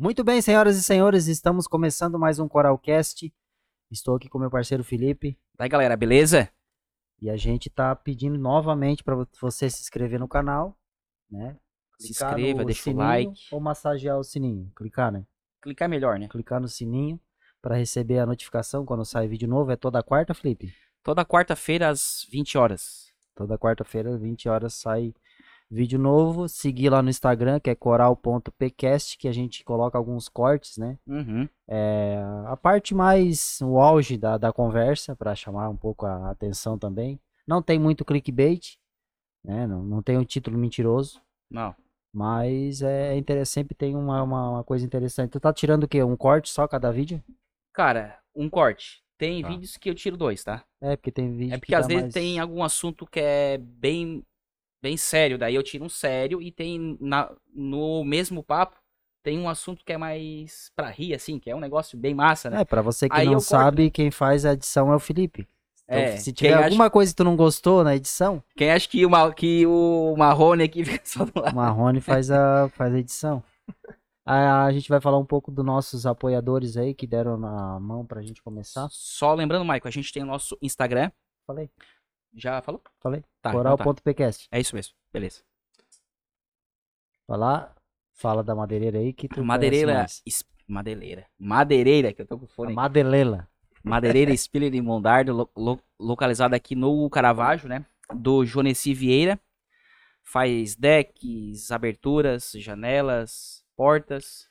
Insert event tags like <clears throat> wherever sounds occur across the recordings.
Muito bem, senhoras e senhores, estamos começando mais um Coralcast. Estou aqui com meu parceiro Felipe Daí, galera, beleza? e a gente tá pedindo novamente para você se inscrever no canal, né? Se Clicar inscreva, no deixa o sininho like. Ou massagear o sininho. Clicar, né? Clicar melhor, né? Clicar no sininho para receber a notificação quando sai vídeo novo. É toda quarta, Felipe? Toda quarta-feira às 20 horas. Toda quarta-feira, 20 horas, sai vídeo novo. Seguir lá no Instagram, que é coral.pcast, que a gente coloca alguns cortes, né? Uhum. É, a parte mais, o auge da, da conversa, para chamar um pouco a atenção também. Não tem muito clickbait, né? Não, não tem um título mentiroso, Não. mas é interessante, sempre tem uma, uma, uma coisa interessante. Tu tá tirando o quê? Um corte só cada vídeo? Cara, um corte. Tem Tá. vídeos que eu tiro dois, tá? É, porque tem vídeo É que porque às vezes mais- tem algum assunto que é bem bem sério, daí eu tiro um sério e tem na, no mesmo papo tem um assunto que é mais pra rir assim, que é um negócio bem massa, né? É, pra você que Aí não corto. sabe, quem faz a edição é o Felipe. Então, É, se tiver acha- alguma coisa que tu não gostou na edição, Quem acha que o, que o Marrone aqui <laughs> fica só do o lado? Marrone faz a, faz a edição. A, a gente vai falar um pouco dos nossos apoiadores aí que deram na mão pra gente começar. Só lembrando, Michael, a gente tem o nosso Instagram. Falei, Já falou? falei. Tá, então tá. Coral.pcast. É isso mesmo. Beleza. Vai lá, fala da madeireira aí que tu Madeireira. es- Madeireira. Madeireira, que eu tô com fone. A aqui. Madelela. Madeireira <laughs> Spiller de Mondardo, lo- lo- localizada aqui no Caravaggio, né? Do Jonesi Vieira. Faz decks, aberturas, janelas, portas,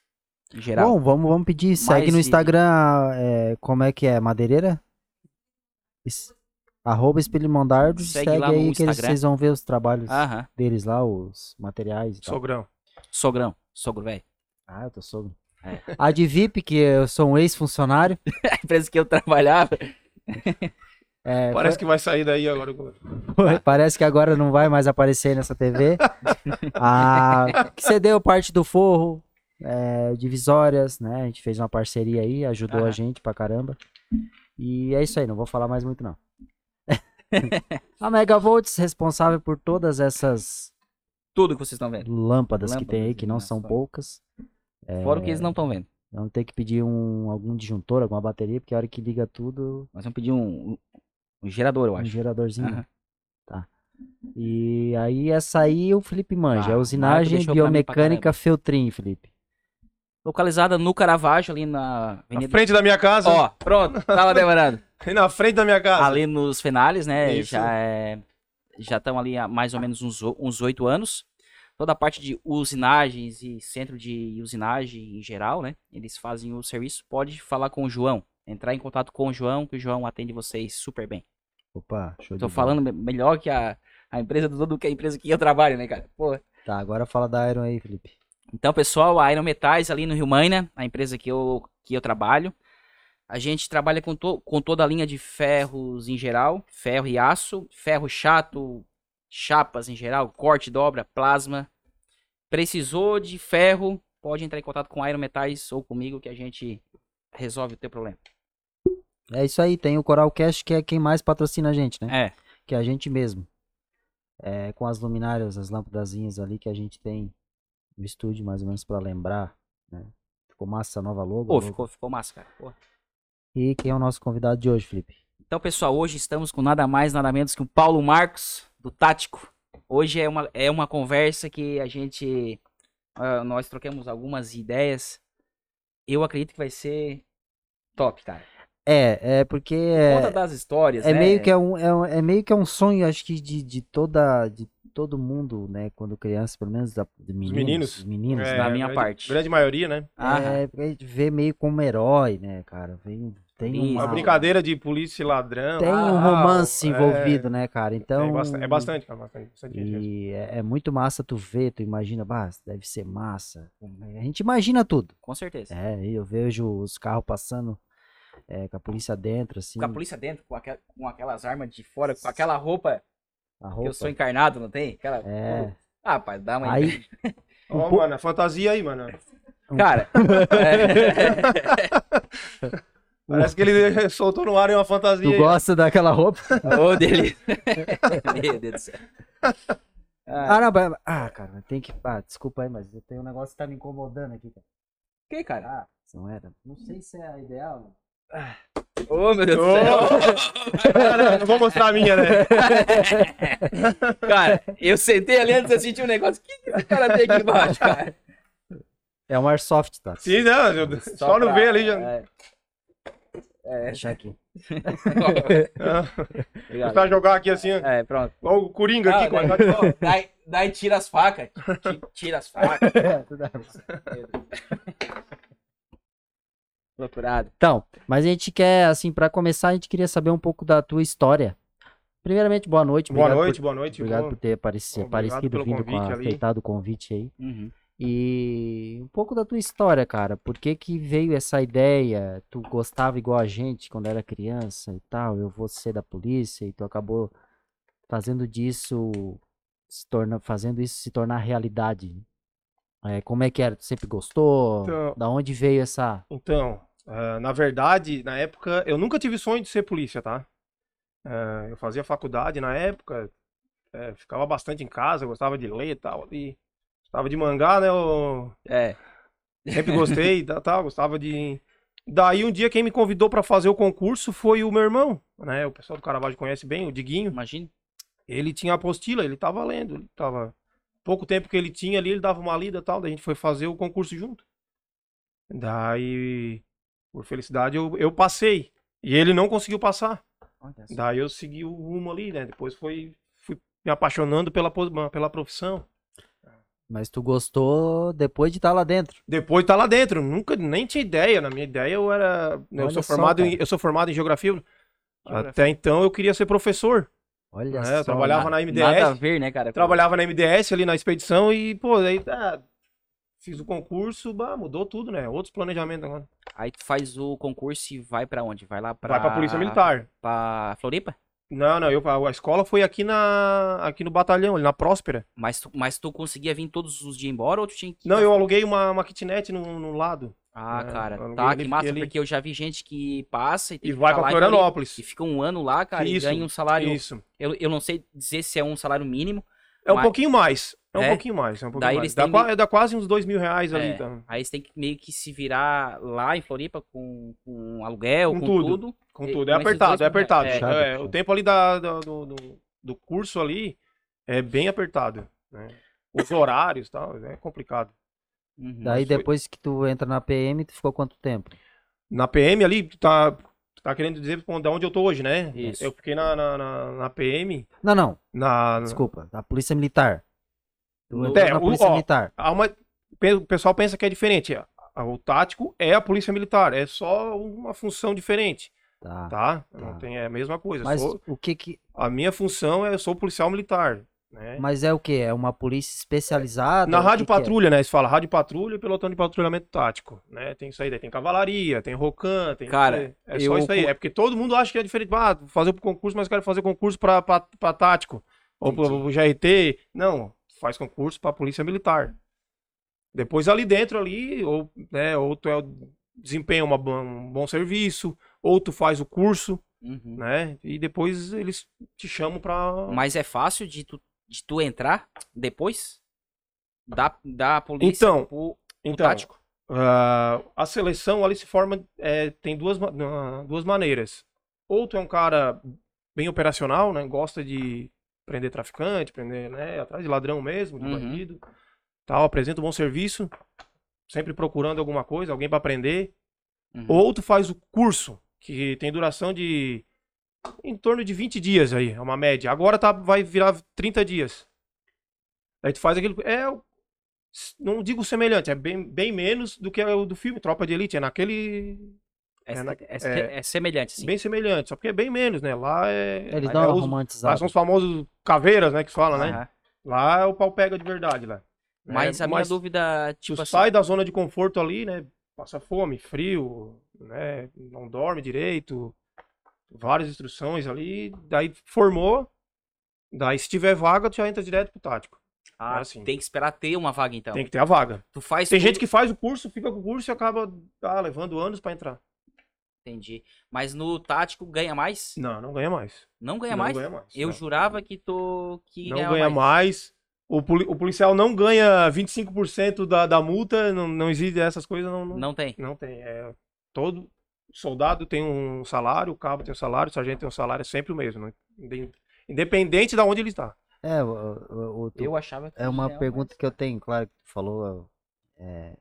em geral. Bom, vamos, vamos pedir. Segue Mais no e- Instagram, é, como é que é? Madeireira? Es- Arroba Espelho Mondardo. Segue Segue, lá no aí que eles- vocês vão ver os trabalhos Aham. deles lá, os materiais e tal. Sogrão. Sogrão, sogro velho. Ah, eu tô sogro. É. <laughs> A de VIP, que eu sou um ex-funcionário. <laughs> A empresa que eu trabalhava. é, <laughs> Parece que vai sair daí agora. foi- parece que agora não vai mais aparecer nessa TV. Ah, que cedeu parte do forro, é, divisórias, né? A gente fez uma parceria aí, ajudou a gente pra caramba. E é isso aí, não vou falar mais muito não. <laughs> a Megavolts responsável por todas essas Tudo que vocês estão vendo. lâmpadas, que tem aí, Lâmpadas, que não são poucas. Fora o que eles não estão vendo. Vamos ter que pedir um, algum disjuntor, alguma bateria, porque a hora que liga tudo, Nós vamos pedir um, um- um gerador, eu um acho. geradorzinho. Aham. Tá. E aí, essa aí o Felipe manja. Ah, é o usinagem biomecânica Feltrin, Felipe. Localizada no Caravaggio, ali na Na Avenida. frente da minha casa. Ó, pronto, tava demorando. E na frente da minha casa. ali nos finales, né? Isso. Já é, já estão ali há mais ou menos uns oito anos. Toda a parte de usinagens e centro de usinagem em geral, né? Eles fazem o serviço. Pode falar com o João, entrar em contato com o João, que o João atende vocês super bem. Opa, show de Tô falando me- melhor que a, a empresa do do que a empresa que eu trabalho, né, cara? Pô. Tá, agora fala da Iron aí, Felipe. Então, pessoal, a Iron Metais ali no Rio Maina, a empresa que eu, que eu trabalho. A gente trabalha com, to- com toda a linha de ferros em geral, ferro e aço, ferro chato, chapas em geral, corte, dobra, plasma. Precisou de ferro, pode entrar em contato com a Iron Metais ou comigo que a gente resolve o teu problema. É isso aí, tem o Coralcast que é quem mais patrocina a gente, né? É, Que é a gente mesmo. É, com as luminárias, as lâmpadazinhas ali que a gente tem no estúdio, mais ou menos pra lembrar, né? Ficou massa a nova logo. pô, ficou, ficou massa, cara. Pô. E quem é o nosso convidado de hoje, Felipe? Então, pessoal, hoje estamos com nada mais, nada menos que o Paulo Marcos, do Tático. Hoje é uma, é uma conversa que a gente. ah, nós trocamos algumas ideias. Eu acredito que vai ser top, cara. É, é porque é, Conta das histórias, é né? meio que é um, é, um- é meio que é um sonho, acho que de, de toda de todo mundo, né, quando criança, pelo menos da, de meninos, meninos. os meninos, É, né? da minha grande- parte. Grande maioria, né? É, porque a gente vê meio como herói, né, cara? Vem, tem uma, Uma brincadeira de polícia e ladrão. tem um Ah, romance é, envolvido, né, cara? Então É bastante, é bastante, cara. Bastante, bastante. E é, é muito massa tu ver, tu imagina, bah, deve ser massa. A gente imagina tudo. Com certeza. É, eu vejo os carros passando é, com a polícia dentro, assim, Com a polícia dentro, com, aquel- com aquelas armas de fora, com aquela roupa, a que roupa. eu sou encarnado, não tem? Aquela... É. Ah, pai, dá uma Aí, Ó, mano, a fantasia aí, mano. Cara, <laughs> <laughs> é... <laughs> Parece que ele <laughs> soltou no ar em uma fantasia tu aí. gosta daquela roupa? Ô, dele. <laughs> Meu Deus do céu. Ah, Ah, não, mas- ah, cara, tem que. Ah, desculpa aí, mas eu tenho um negócio que tá me incomodando aqui, cara. que, cara? Ah, não era. Não sei se é a ideal. Ô, meu Deus do Ô, céu. cara, Não vou mostrar a minha, né? <laughs> Cara, eu sentei ali antes de sentir um negócio. O que, que esse cara tem aqui embaixo, cara? É um airsoft, tá? Sim, não, eu- só, não pra- ver ali já. É. É, Deixa aqui. <laughs> Obrigado. Pra jogar aqui assim, ó. É, pronto. Ó, o Coringa aqui, Ah, quando daí, tá ó, daí, daí tira as facas. Ti- Tira as facas. <laughs> Procurado. Então, mas a gente quer, assim, pra começar, a gente queria saber um pouco da tua história. Primeiramente, boa noite. Boa obrigado noite, por, boa noite. Obrigado bom. por ter aparecido, Obrigado aparecido pelo vindo com convite a, ali. aceitado o convite aí. Uhum. E um pouco da tua história, cara. Por que que veio essa ideia? Tu gostava igual a gente quando era criança e tal, eu vou ser da polícia e tu acabou fazendo disso, se torna, fazendo isso se tornar realidade. É, como é que era? Tu sempre gostou? Então- Da onde veio essa... Então, ah, na verdade, na época, eu nunca tive sonho de ser polícia, tá? Ah, eu fazia faculdade na época, eh, ficava bastante em casa, gostava de ler e tal, ali. Gostava de mangá, né? Eu É. sempre gostei tal, tal, gostava de... Daí um dia quem me convidou pra fazer o concurso foi o meu irmão, né? O pessoal do Caravaggio conhece bem, o Diguinho. Imagina. Ele tinha a apostila, ele tava lendo, ele tava... Pouco tempo que ele tinha ali, ele dava uma lida e tal, daí a gente foi fazer o concurso junto. Daí, por felicidade, eu, eu passei. E ele não conseguiu passar. Daí eu segui o rumo ali, né? Depois foi, fui me apaixonando pela, pela profissão. Mas tu gostou depois de estar lá dentro. Depois tá lá dentro, nunca nem tinha ideia. Na minha ideia eu era, eu Olha sou só, formado em, eu sou formado em geografia. Geografia. Até então eu queria ser professor. Olha É, só. eu trabalhava Nada- na MDS. Nada a ver, né, cara? Trabalhava na MDS ali na expedição e, pô, aí tá, fiz o concurso, bah, mudou tudo, né? Outros planejamentos agora. Aí tu faz o concurso e vai pra onde? Vai lá pra... Vai pra Polícia Militar. Pra Floripa? Não, não, eu, a escola foi aqui na aqui no batalhão, ali na Próspera. Mas tu, mas tu conseguia vir todos os dias embora ou tu tinha que... Não, eu aluguei uma, uma kitnet no, no lado Ah, É, cara, tá, que massa, ali. porque eu já vi gente que passa e tem e que vai pra Florianópolis. E fica um ano lá, cara, Isso, e ganha um salário... Isso. Eu, eu não sei dizer se é um salário mínimo, É um Mas- pouquinho mais. É um É? pouquinho mais. É um pouquinho Daí mais. Dá, qua- meio- dá quase uns dois mil reais ali. É. Tá? aí você tem que meio que se virar lá em Floripa com, com aluguel, Com com, tudo. tudo. Com tudo. É esses apertado, é apertado. É, Puxado, o tempo ali da, do, do, do curso ali é bem apertado. né? Os horários e tal, é complicado. Uhum. Daí foi- depois que tu entra na PM, tu ficou quanto tempo? Na PM ali, tu tá, tu tá querendo dizer de onde eu tô hoje, né? Isso. Eu fiquei na, na, na, na PM, Não, não, na... desculpa, da Polícia Militar. Tu entrou É, na o- Polícia ó, Militar. há uma- O pessoal pensa que é diferente. A- O tático é a polícia militar, é só uma função diferente, Tá. tá? Não Tá. tem é a mesma coisa. Mas Sou- o que que. a minha função é eu sou policial militar, né? Mas é o que? É uma polícia especializada? Na rádio que que é? patrulha, né? Se fala rádio patrulha e pelotão de patrulhamento tático, né? Tem isso aí, daí tem cavalaria, tem rocan, tem Cara, aí. é só isso aí. É porque todo mundo acha que é diferente. Ah, vou fazer pro concurso, mas quero fazer concurso pra, pra, pra tático ou pro, pro GRT. Não, faz concurso pra polícia militar. Depois ali dentro ali, ou, né, ou tu é, desempenha uma, um bom serviço, ou tu faz o curso, Uhum. né? E depois eles te chamam pra. Mas é fácil de tu, de tu entrar depois da, da polícia Então, pro, pro Então, tático? Ah, a seleção ali se forma, é, tem duas, duas maneiras. Ou tu é um cara bem operacional, né? Gosta de prender traficante, prender, né? Atrás de ladrão mesmo, de Uhum. bandido. Tal, apresenta um bom serviço, sempre procurando alguma coisa, alguém para aprender. Uhum. Ou tu faz o curso, que tem duração de em torno de 20 dias aí, é uma média. Agora tá, vai virar 30 dias. Aí tu faz aquilo. É, não digo semelhante, é bem, bem menos do que o do filme Tropa de Elite. É naquele. É, é na- é- é- é semelhante, sim. Bem semelhante, só porque é bem menos, né? Lá é. Eles lá dão é os- Lá são os famosos caveiras, né? Que se fala, né? Aham. Lá é o pau pega de verdade lá. Mas É, a minha mas dúvida, tu tipo assim, sai da zona de conforto ali, né? Passa fome, frio, né? Não dorme direito, várias instruções ali. Daí formou, daí se tiver vaga, tu já entra direto pro tático. ah, é assim. tem que esperar ter uma vaga então. Tem que ter a vaga. Tu faz Tem tudo- gente que faz o curso, fica com o curso e acaba ah, levando anos pra entrar. Entendi. Mas no tático ganha mais? Não, não ganha mais. Não ganha não mais? ganha mais. Eu não. jurava que tu que Não ganha mais. o, poli- o policial não ganha 25% da, da multa, não, não existe essas coisas, não, não, Não tem. não tem. É, todo soldado tem um salário, o cabo tem um salário, o sargento tem um salário, é sempre o mesmo, né? Inde- Independente de onde ele está. É, o, o- o- tu- Eu achava que é uma tinha, pergunta que eu tenho, claro que tu falou. É,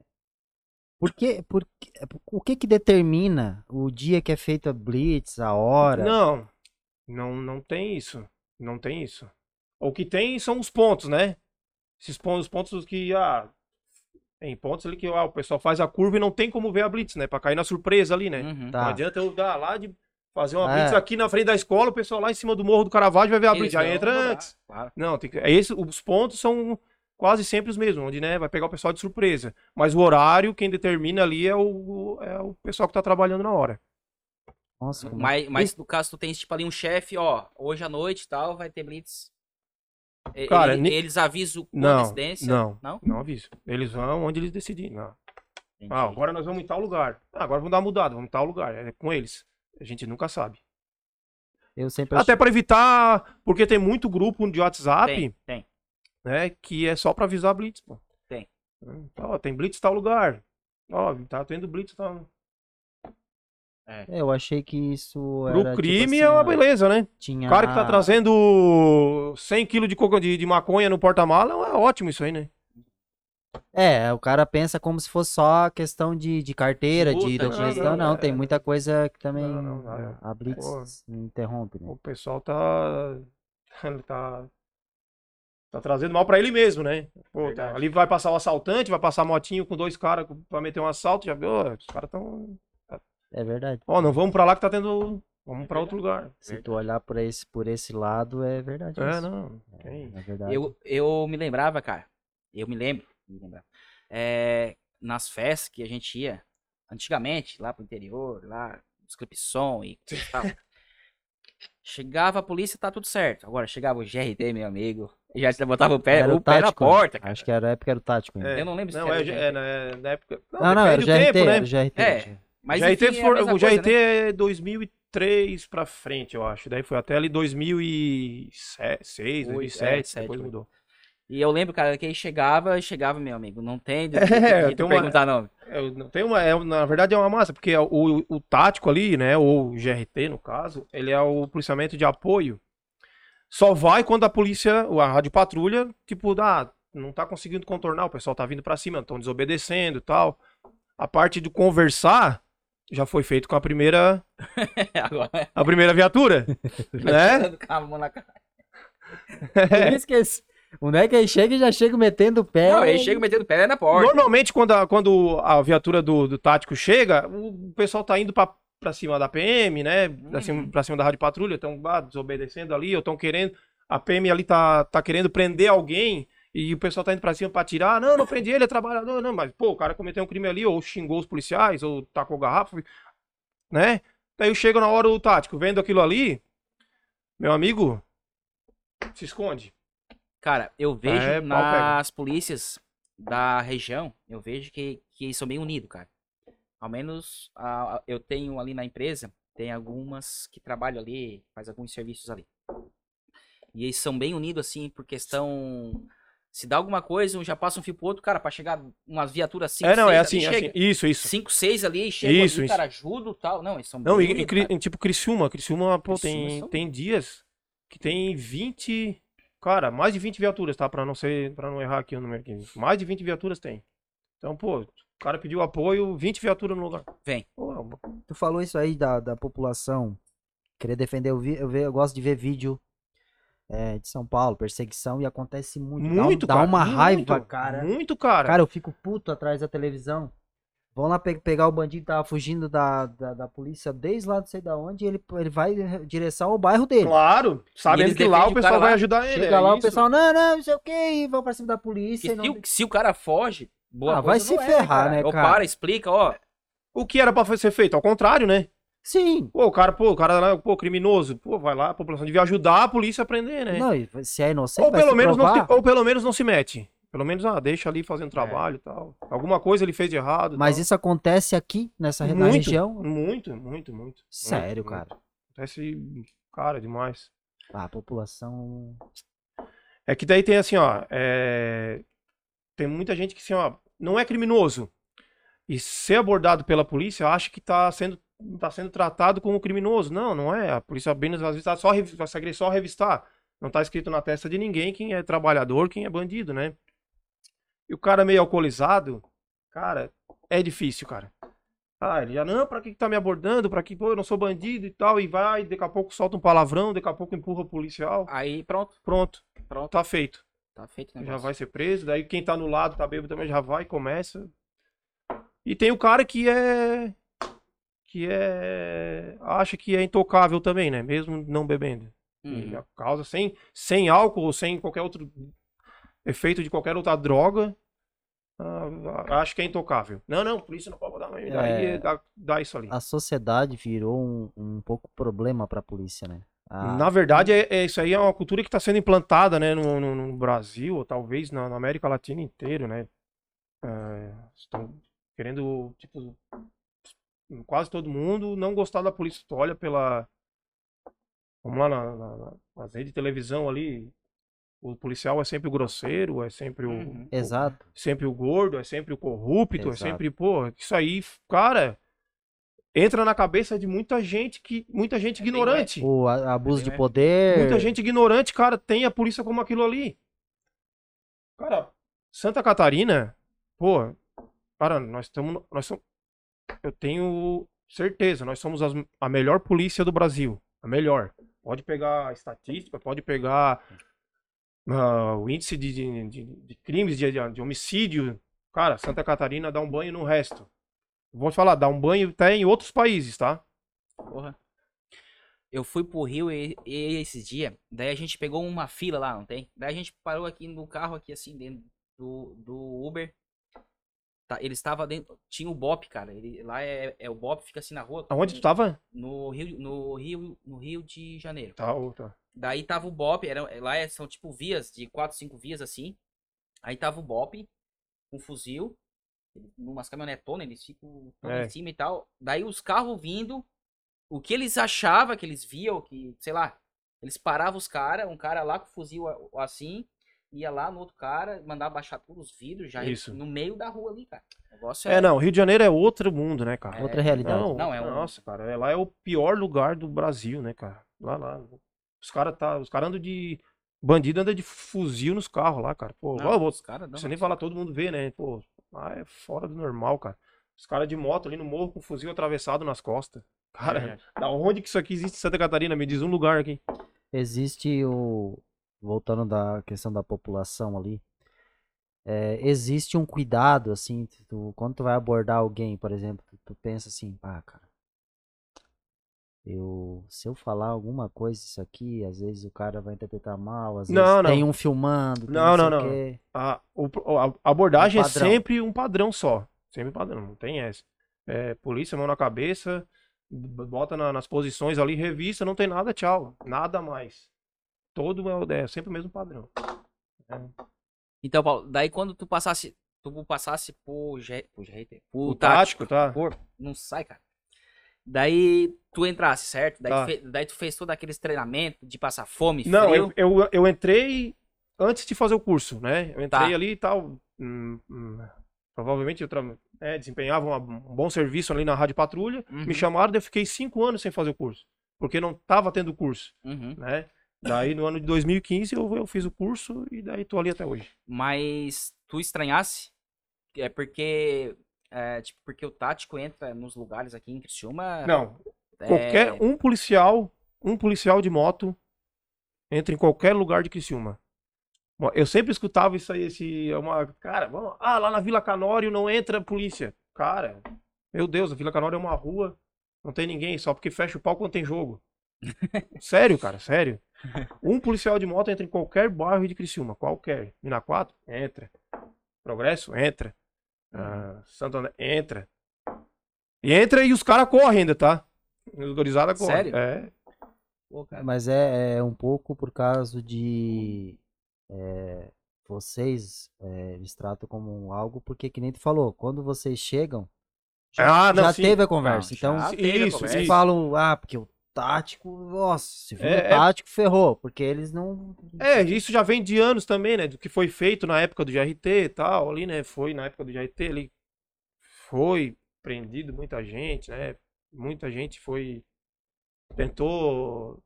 por que, por que- o que que determina o dia que é feito a blitz, a hora? Não, não, não tem isso. Não tem isso. O que tem são os pontos, né? Esses pontos, os pontos que, ah, tem pontos ali que ah, o pessoal faz a curva e não tem como ver a blitz, né? Pra cair na surpresa ali, né? Uhum. Tá. Não adianta eu dar lá de fazer uma É. blitz aqui na frente da escola, o pessoal lá em cima do morro do Caravaggio vai ver a Eles blitz. Já entra antes. Claro. Não, tem que, é esse, os pontos são quase sempre os mesmos, onde né, vai pegar o pessoal de surpresa. Mas o horário, quem determina ali é o, é o pessoal que tá trabalhando na hora. Nossa, Mas, mas no caso, tu tens tipo ali um chefe, ó, hoje à noite e tal, vai ter blitz. Cara, ele- ni- eles avisam com Não, antecedência? não, Não? não aviso. Eles vão onde eles decidirem. Não. Entendi. Ah, agora nós vamos em tal lugar. Ah, agora vamos dar uma mudada, vamos em tal lugar. É com eles. A gente nunca sabe. eu sempre Até para evitar, porque tem muito grupo de WhatsApp, Tem, tem. né, que é só para avisar blitz, pô. Tem. Então, ó, tem blitz em tal lugar. Ó, tá tendo blitz em tal. É, eu achei que isso Pro era tipo crime assim, é uma beleza, né? tinha O cara que tá trazendo 100 kg de, coca- de, de maconha no porta-mala, é ótimo isso aí, né? É, o cara pensa como se fosse só questão de, de carteira, de Multa, documentação. não, Não, é- tem muita coisa que também Não, não, não, é. a Blitz Pô. interrompe, né? O pessoal tá. Ele <laughs> tá. Tá trazendo mal pra ele mesmo, né? Pô, tá- ali vai passar o assaltante, vai passar a motinho com dois caras pra meter um assalto, já viu? Os caras tão. É verdade. Ó, não vamos pra lá que tá tendo. Vamos pra outro lugar. Se tu olhar por esse, por esse lado, é verdade. É, isso. não. Tem. É verdade. Eu, eu me lembrava, cara. Eu me lembro. Me lembrava. É, nas festas que a gente ia, antigamente, lá pro interior, lá, os clipsom e e tal. <laughs> Chegava a polícia, tá tudo certo. Agora chegava o GRT, meu amigo. e Já botava o pé, Era o pé na né? porta, cara. Acho que era a época era o tático. É. Eu não lembro se Não, era é, o GRT. é, na, época. Não, não, era o GRT, tempo, né? era o GRT. É. Mas GRT enfim, é for- mesma o coisa, GRT né? é 2003 pra frente, eu acho. Daí foi até ali 2006, Oito, 2007, é, depois oito. mudou. E eu lembro, cara, que aí chegava, chegava, meu amigo. Não tem do <laughs> É, tem uma- perguntar, não. É, não tem uma, é, na verdade é uma massa, porque o, o tático ali, né, ou o GRT no caso, ele é o policiamento de apoio. Só vai quando a polícia, a rádio patrulha, tipo, dá, não tá conseguindo contornar, o pessoal tá vindo pra cima, estão desobedecendo e tal. A parte de conversar já foi feito com a primeira, <laughs> Agora, a primeira viatura, <laughs> né? tirando com a mão na cara. Por isso que esse- o moleque aí chega e já chega metendo o pé. Não, aí chega metendo o pé na porta. Normalmente, quando a, quando a viatura do, do tático chega, o pessoal tá indo pra, pra cima da PM, né? Pra, cima, Uhum. pra cima da rádio patrulha, estão desobedecendo ali, ou estão querendo. A PM ali tá, tá querendo prender alguém e o pessoal tá indo pra cima pra tirar. Não, não prendi ele, é trabalhador. Não, mas, pô, o cara cometeu um crime ali, ou xingou os policiais, ou tacou garrafa, né? Daí chega na hora o tático, vendo aquilo ali, meu amigo, se esconde. Cara, eu vejo É, nas polícias da região, eu vejo que, que eles são bem unidos, cara. Ao menos a- eu tenho ali na empresa, tem algumas que trabalham ali, faz alguns serviços ali. E eles são bem unidos, assim, por questão. Se dá alguma coisa, um já passa um fio pro outro, cara, pra chegar umas viaturas 5, é, não, é 6 assim, é assim. Isso, isso. 5, 6 ali, chega Isso, ali, isso. cara, ajuda e tal. Não, eles são Não, Cri- cara. em tipo Criciúma, Criciúma, pô, Criciúma tem, são- tem dias que tem 20, cara, mais de 20 viaturas, tá? Pra não ser, para não errar aqui o número aqui. Mais de 20 viaturas tem. Então, pô, o cara pediu apoio, 20 viaturas no lugar. Vem. Pô, é uma- Tu falou isso aí da, da população querer defender. Eu, vi, eu, ve- eu gosto de ver vídeo é, de São Paulo, perseguição, e acontece muito. Dá um- muito, dá, cara. uma muito, raiva, cara. Muito, cara. Cara, eu fico puto atrás da televisão. Vão lá pe- pegar o bandido que tava fugindo da, da, da polícia desde lá não sei da onde, e ele, ele vai em direção ao bairro dele. Claro, sabendo que lá o o pessoal cara vai lá. ajudar ele. Chega é lá, o isso. pessoal, não, não, não sei o que, e vão pra cima da polícia. Não- se, o- se o cara foge, boa Ah, vai se não é, ferrar, né, Ou cara? para, explica, ó. O que era pra ser feito? Ao contrário, né? Sim. Pô, o cara, pô, o cara lá, pô, criminoso. Pô, vai lá, a população devia ajudar a polícia a prender, né? Não, e se é inocente, Ou pelo, menos não se, ou pelo menos não se mete. Pelo menos, ah, deixa ali fazendo trabalho e tal. Alguma coisa ele fez de errado. Mas tal. isso acontece aqui, nessa na muito, região? Muito, muito, muito. Sério, muito, cara. muito. Acontece, cara, demais. Ah, a população. É que daí tem assim, ó. é, Tem muita gente que assim, ó, não é criminoso. E ser abordado pela polícia acha que tá sendo, tá sendo tratado como criminoso. Não, não é. A polícia às vezes tá só, vai se só revistar. Não tá escrito na testa de ninguém quem é trabalhador, quem é bandido, né? E o cara meio alcoolizado, cara, é difícil, cara. Ah, ele já, não, pra que que tá me abordando? Pra que, pô, eu não sou bandido e tal. E vai, daqui a pouco solta um palavrão, daqui a pouco empurra o policial. Aí pronto, Pronto, pronto, tá feito. tá feito Já vai ser preso. Daí quem tá no lado, tá bêbado também, já vai, começa. E tem o cara que é. Que é. Acha que é intocável também, né? Mesmo não bebendo. A causa sem, sem álcool sem qualquer outro efeito de qualquer outra droga. ah, acho que é intocável. Não, não, polícia não pode dar. Daí É. dá, dá isso ali. A sociedade virou um, um pouco problema pra polícia, né? A- Na verdade, é, é- isso aí é uma cultura que está sendo implantada, né, no, no- no Brasil, ou talvez na, na América Latina inteira, né? É, estão querendo, tipo, quase todo mundo não gostar da polícia. Tu olha pela. Vamos lá, na, na, na- nas redes de televisão ali, o policial é sempre o grosseiro, é sempre o, Uhum. o- Exato. sempre o gordo, é sempre o corrupto, é Exato. sempre, pô, isso aí, cara, entra na cabeça de muita gente que muita gente É bem ignorante. O abuso de bem- poder. Muita gente ignorante, cara, tem a polícia como aquilo ali. Cara, Santa Catarina, pô, cara, nós estamos, nós somos, eu tenho certeza, nós somos as- a melhor polícia do Brasil, a melhor. Pode pegar estatística, pode pegar ah, o índice de, de, de- de crimes, de, de homicídio. Cara, Santa Catarina dá um banho no resto. Vou te falar, dá um banho até em outros países, tá? Porra. Eu fui pro Rio e, e dias, daí a gente pegou uma fila lá, não tem? Daí a gente parou aqui no carro, aqui assim, dentro do, do Uber. Tá, ele estava dentro, tinha o Bop, cara, ele, lá é, é o Bop, fica assim na rua. Aonde tu tava? No Rio, no Rio, no Rio de Janeiro. Tá, tá. Daí tava o Bop, era, lá é- são tipo vias, de 4, 5 vias assim. Aí tava o Bop, com fuzil, umas caminhonetonas, eles ficam É. em cima e tal. Daí os carros vindo, o que eles achavam, que eles viam, que, sei lá, eles paravam os caras, um cara lá com fuzil a- assim, ia lá no outro cara, mandava baixar todos os vidros, já Isso. no meio da rua ali, cara. O negócio É, não, Rio de Janeiro é outro mundo, né, cara? Outra realidade. Não, Não, é um- Nossa, cara, é- lá é o pior lugar do Brasil, né, cara? Lá, lá. Os caras tá, os cara andam de. Bandido anda de fuzil nos carros lá, cara. Pô, Não, vou- os caras não não. precisa nem falar, todo mundo vê, né? Pô, lá é fora do normal, cara. Os caras de moto ali no morro com fuzil atravessado nas costas. Cara, da onde que isso aqui existe em Santa Catarina? Me diz um lugar aqui. Existe o. Voltando da questão da população ali. é, existe um cuidado, assim, tu- quando tu vai abordar alguém, por exemplo, tu, tu pensa assim, ah, cara. Eu, se eu falar alguma coisa isso aqui, às vezes o cara vai interpretar mal, às Não, vezes não. tem um filmando, tem Não, não, não. A, a abordagem Um é sempre um padrão só. Sempre padrão, não tem essa. É, polícia, mão na cabeça, bota na- nas posições ali, revista, não tem nada, tchau. Nada mais. Todo é, é sempre o mesmo padrão. Então, Paulo, daí quando tu passasse, tu passasse por, G, por GRT, por O tático, tático, tá? por, não sai, cara. Daí tu entrasse, certo? Daí, Tá. tu, fe- daí tu fez todo aqueles treinamentos de passar fome, Não, frio. eu, eu, eu entrei antes de fazer o curso, né? Eu entrei Tá. ali e tal. hum, hum, provavelmente eu tra- é, desempenhava uma- um bom serviço ali na Rádio Patrulha. Uhum, Me chamaram, eu fiquei cinco anos sem fazer o curso. Porque não tava tendo curso, uhum. né? Daí no ano de 2015 eu, eu fiz o curso e daí tô ali até hoje. Mas tu estranhasse? É porque, é, tipo, porque o tático entra nos lugares aqui em Criciúma. Não, é, qualquer um policial, um policial de moto entra em qualquer lugar de Criciúma. Eu sempre escutava isso aí, esse, uma, cara, vamos, ah, lá na Vila Canório não entra polícia. Cara, meu Deus, a Vila Canório é uma rua, não tem ninguém, só porque fecha o pau quando tem jogo. <laughs> sério, cara, sério. Um policial de moto entra em qualquer bairro de Criciúma, qualquer. Mina 4, entra. Progresso, entra. Ah, Santo André, entra. E entra e os caras correm ainda, tá? Os correm. Sério? É. Pô, cara. Mas é, é um pouco por causa de é, vocês é, eles tratam como algo, porque que nem tu falou, quando vocês chegam, já, Ah, não, já teve a conversa. Não, então, já Isso, teve a isso, conversa. eles falam, ah, porque o tático, nossa, se for É, é- tático, ferrou, porque eles não. É, isso já vem de anos também, né? Do que foi feito na época do GRT e tal, ali, né? Foi na época do GRT ali. Foi prendido muita gente, né? Muita gente foi. Tentou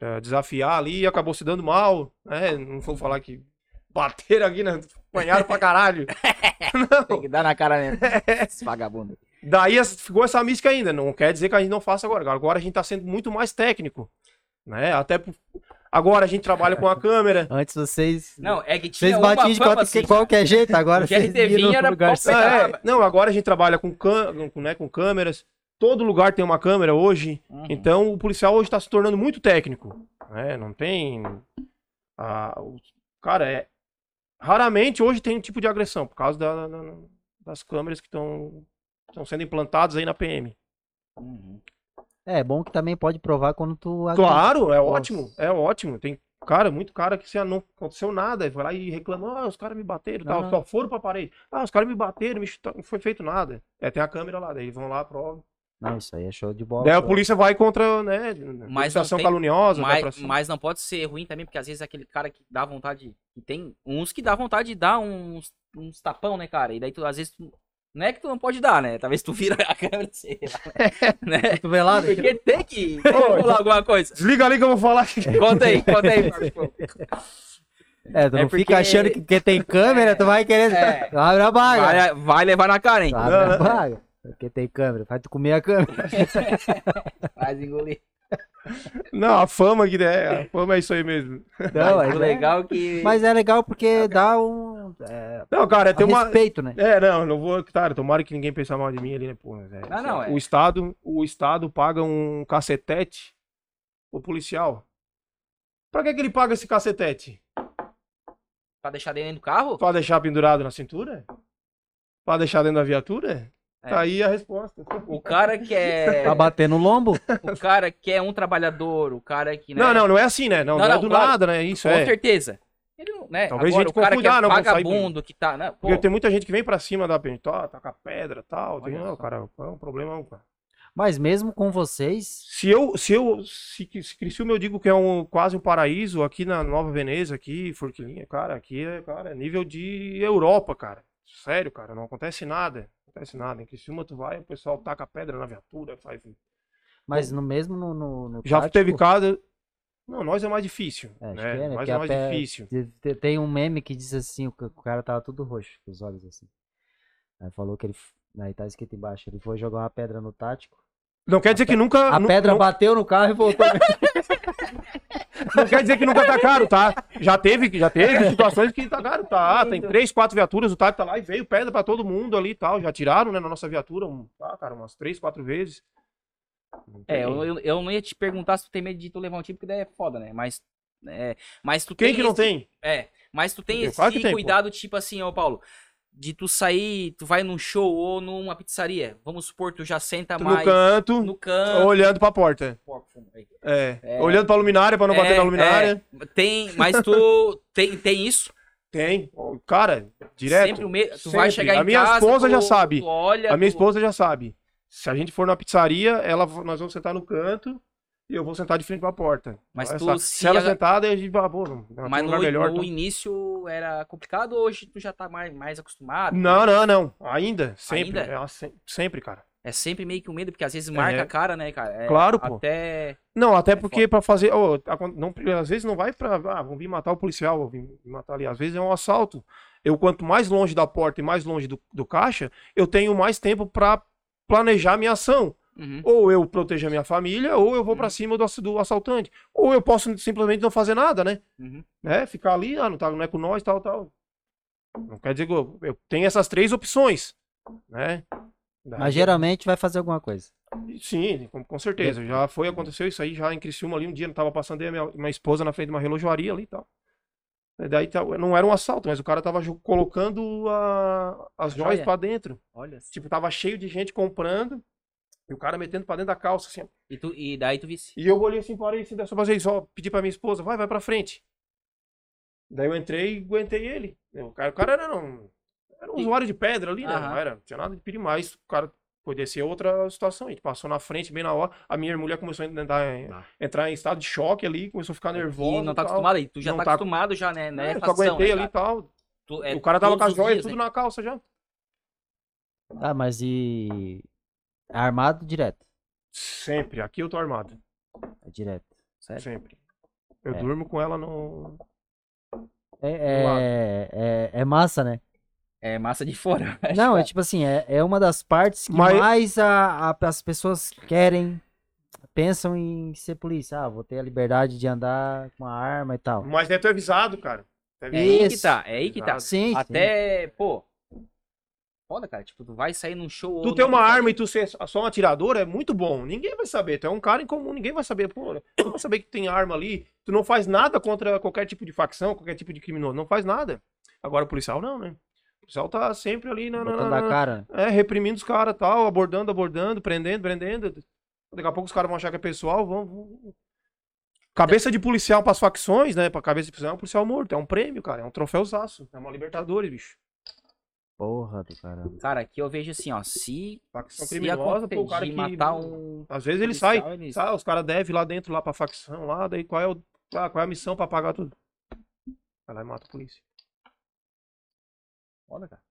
eh, desafiar ali e acabou se dando mal, né? Não vou falar que bateram aqui, né? Apanharam pra caralho. <laughs> Tem que dar na cara mesmo. <laughs> Esse vagabundo. Daí ficou essa mística ainda. Não quer dizer que a gente não faça agora. Agora a gente tá sendo muito mais técnico. Né? Até agora a gente trabalha com a <laughs> câmera. Antes vocês. Não, é que tinha Vocês uma batiam de qualquer, assim, qualquer jeito, agora <laughs> vocês viram era lugar. Ah, é. Não, agora a gente trabalha com, cam com, né, com câmeras. Todo lugar tem uma câmera hoje. Uhum. Então o policial hoje está se tornando muito técnico. Né? Não tem. ah, o- cara, é. Raramente hoje tem um tipo de agressão, por causa da- da- das câmeras que estão sendo implantadas aí na PM. Uhum. É bom que também pode provar quando tu. Claro, é Nossa. ótimo, é ótimo. Tem cara, muito cara que se não aconteceu nada, vai lá e reclama, ah, os caras me bateram, tal, não. só foram pra parede. Ah, os caras me bateram, me chutaram, não foi feito nada. É, tem a câmera lá, daí vão lá, prova. Não, isso aí é show de bola. Daí a polícia vai contra, né, Mas não ação tem- caluniosa, vai pra Mas, cima. mas não pode ser ruim também, porque às vezes é aquele cara que dá vontade. Tem uns que dá vontade de dar uns, uns tapão, né, cara? E daí tu, às vezes, tu, não é que tu não pode dar, né? Talvez tu vira a câmera, sei lá, <laughs> né? Cotovelada? Porque tem que rolar alguma coisa. Desliga ali que eu vou falar. <laughs> Conta aí, conta aí. É, tu É não porque- fica achando que porque tem câmera, tu vai querer. É. <laughs> Abre a baga. Vai, vai levar na cara, hein? Abre a baga. Porque tem câmera. Vai tu comer a câmera. Faz engolir. Não, a fama que é, a fama é isso aí mesmo. Não, Mas mas é- legal que. Mas é legal porque dá um. É, Não, cara, tem uma respeito, né? É, não, não vou, cara, tomara que ninguém pense mal de mim ali, né, pô. é, Não, não, é. O estado, o estado paga um cacetete pro policial. Pra que que ele paga esse cacetete? Pra deixar dentro do carro? Pra deixar pendurado na cintura? Pra deixar dentro da viatura? É. Tá aí a resposta. O cara que é. <laughs> Tá batendo no lombo? O cara que é um trabalhador, o cara que. Né, Não, não, não é assim, né? Não, Não, não, é não, do claro. nada, né? Isso Com é. certeza. Ele não, né? Talvez Agora, gente o cara confunde, que é ah, não, vagabundo, que tá. Né? Pô, Porque tem muita gente que vem pra cima da gente, ó, taca pedra tal. Tem, não, cara, é um problema. Cara. Mas mesmo com vocês. Se eu, se eu, se, se Criciúma eu digo que é um, quase um paraíso aqui na Nova Veneza, aqui, Forquilinha, cara, aqui é, cara, é nível de Europa, cara. Sério, cara, não acontece nada. Não acontece nada. Em Criciúma tu vai, o pessoal taca pedra na viatura, faz... Mas no mesmo no. no, no Já tático, teve caso... Não, nós é mais difícil, É, acho né? que é, né? Nós é a mais pé- difícil. te- te- Tem um meme que diz assim: o ca- o cara tava tudo roxo, com os olhos assim. Aí falou que ele. Aí tá escrito embaixo: ele foi jogar uma pedra no tático. Não quer dizer que nunca... A pedra não, bateu no carro e voltou. <laughs> não quer dizer que nunca tá caro, tá? Já teve, já teve <laughs> situações que tá caro, tá? Tem três, quatro viaturas, o TAC tá lá e veio pedra pra todo mundo ali e tal. Já tiraram, né, na nossa viatura, um, tá, cara, umas três, quatro vezes. Não É, eu, eu, eu não ia te perguntar se tu tem medo de tu levar um tiro, porque daí é foda, né? Mas. É, mas tu Quem tem que não esse- tem? É, mas tu tem Tem, esse tem, cuidado, tipo assim, ó, Paulo. De tu sair, tu vai num show ou numa pizzaria. Vamos supor, tu já senta no mais canto, no canto. olhando pra porta. É. É. Olhando pra luminária pra não bater É, na luminária. é. Tem, mas tu <laughs> tem, tem isso? Tem. Cara, direto. Sempre o medo. Tu Sempre. vai chegar em A minha casa. esposa tu- já sabe. tu olha, A minha tu- esposa já sabe. Se a gente for na pizzaria, ela, nós vamos sentar no canto e eu vou sentar de frente pra porta. Mas tu sabe. se se ela sentar, daí a gente vai, pô, Mas no, melhor. no então- início era complicado ou hoje tu já tá mais, mais acostumado? Não, não, não. Ainda, sempre. Ainda? É, assim, sempre, cara. É sempre meio que um medo, porque às vezes marca É. a cara, né, cara? É, Claro, pô. Até. Não, até É porque pra fazer. acon- não, às vezes não vai pra. Ah, vão vir matar o policial, vão vir matar ali. Às vezes é um assalto. Eu, quanto mais longe da porta e mais longe do, do caixa, eu tenho mais tempo pra planejar minha ação. Uhum. Ou eu protejo a minha família, ou eu vou pra Uhum. cima do, do assaltante. Ou eu posso simplesmente não fazer nada, né? Uhum. né? Ficar ali, ah, não, tá, não é com nós, tal, tal. Não quer dizer que eu, eu tenho essas três opções, né? Daí- Mas geralmente vai fazer alguma coisa. Sim, com, com certeza. Já foi, aconteceu isso aí já em Criciúma ali um dia, não tava passando aí a minha, minha esposa na frente de uma relojoaria ali e tal. Daí não era um assalto, mas o cara tava colocando a- as joias joia? pra dentro. Olha. Tipo, tava cheio de gente comprando e o cara metendo pra dentro da calça, assim. E, tu, e daí tu visse. E eu olhei assim, parei assim, só fazer isso, só pedi pra minha esposa, vai, vai pra frente. Daí eu entrei e aguentei ele. O cara, o cara era um, era um E- usuário de pedra ali, né? Aham. Não era, não tinha nada de perigo mais. O cara Foi descer outra situação. A gente passou na frente bem na hora. A minha mulher começou a entrar, em- Ah. entrar em estado de choque ali, começou a ficar nervosa. E não tá e tal. acostumado aí. Tu já Não tá tá- acostumado já, né? né? É, eu só facção, aguentei né, ali e tal. Tu- é o cara tava com as joias dias, tudo né? na calça já. Ah, mas e. é Armado direto. Sempre. Aqui eu tô armado. É direto. Sério? Sempre. Eu É. durmo com ela no. É, é, é, é massa, né? É massa de fora. <laughs> Não, é tipo assim, é, é uma das partes que Mas- mais a, a- as pessoas querem, pensam em ser polícia. Ah, vou ter a liberdade de andar com a arma e tal. Mas deve ter avisado, cara. Deve- É aí que Isso. tá, é aí que tá. Sim, sim. Até, pô. Foda, cara. Tipo, tu vai sair num show. Tu ter não, uma arma e tu ser só um atirador é muito bom. Ninguém vai saber. Tu é um cara em comum, ninguém vai saber. Pô, tu não vai saber que tem arma ali. Tu não faz nada contra qualquer tipo de facção, qualquer tipo de criminoso. Não faz nada. Agora o policial não, né? O policial tá sempre ali na, na- na- a cara. é, reprimindo os caras tal, abordando, abordando, prendendo, prendendo. Daqui a pouco os caras vão achar que é pessoal, vão. vão- Cabeça de policial pras facções, né? Pra cabeça de policial é um policial morto. É um prêmio, cara. É um troféuzaço. É uma Libertadores, bicho. Porra do caramba. Cara, aqui eu vejo assim, ó. Se, Facção se criminosa, pô, o cara que. matar um. Às vezes ele sai, eles- sabe, os caras devem lá dentro, lá pra facção, lá, daí qual é, o, ah, qual é a missão pra pagar tudo? Vai lá e mata a polícia. Foda, cara.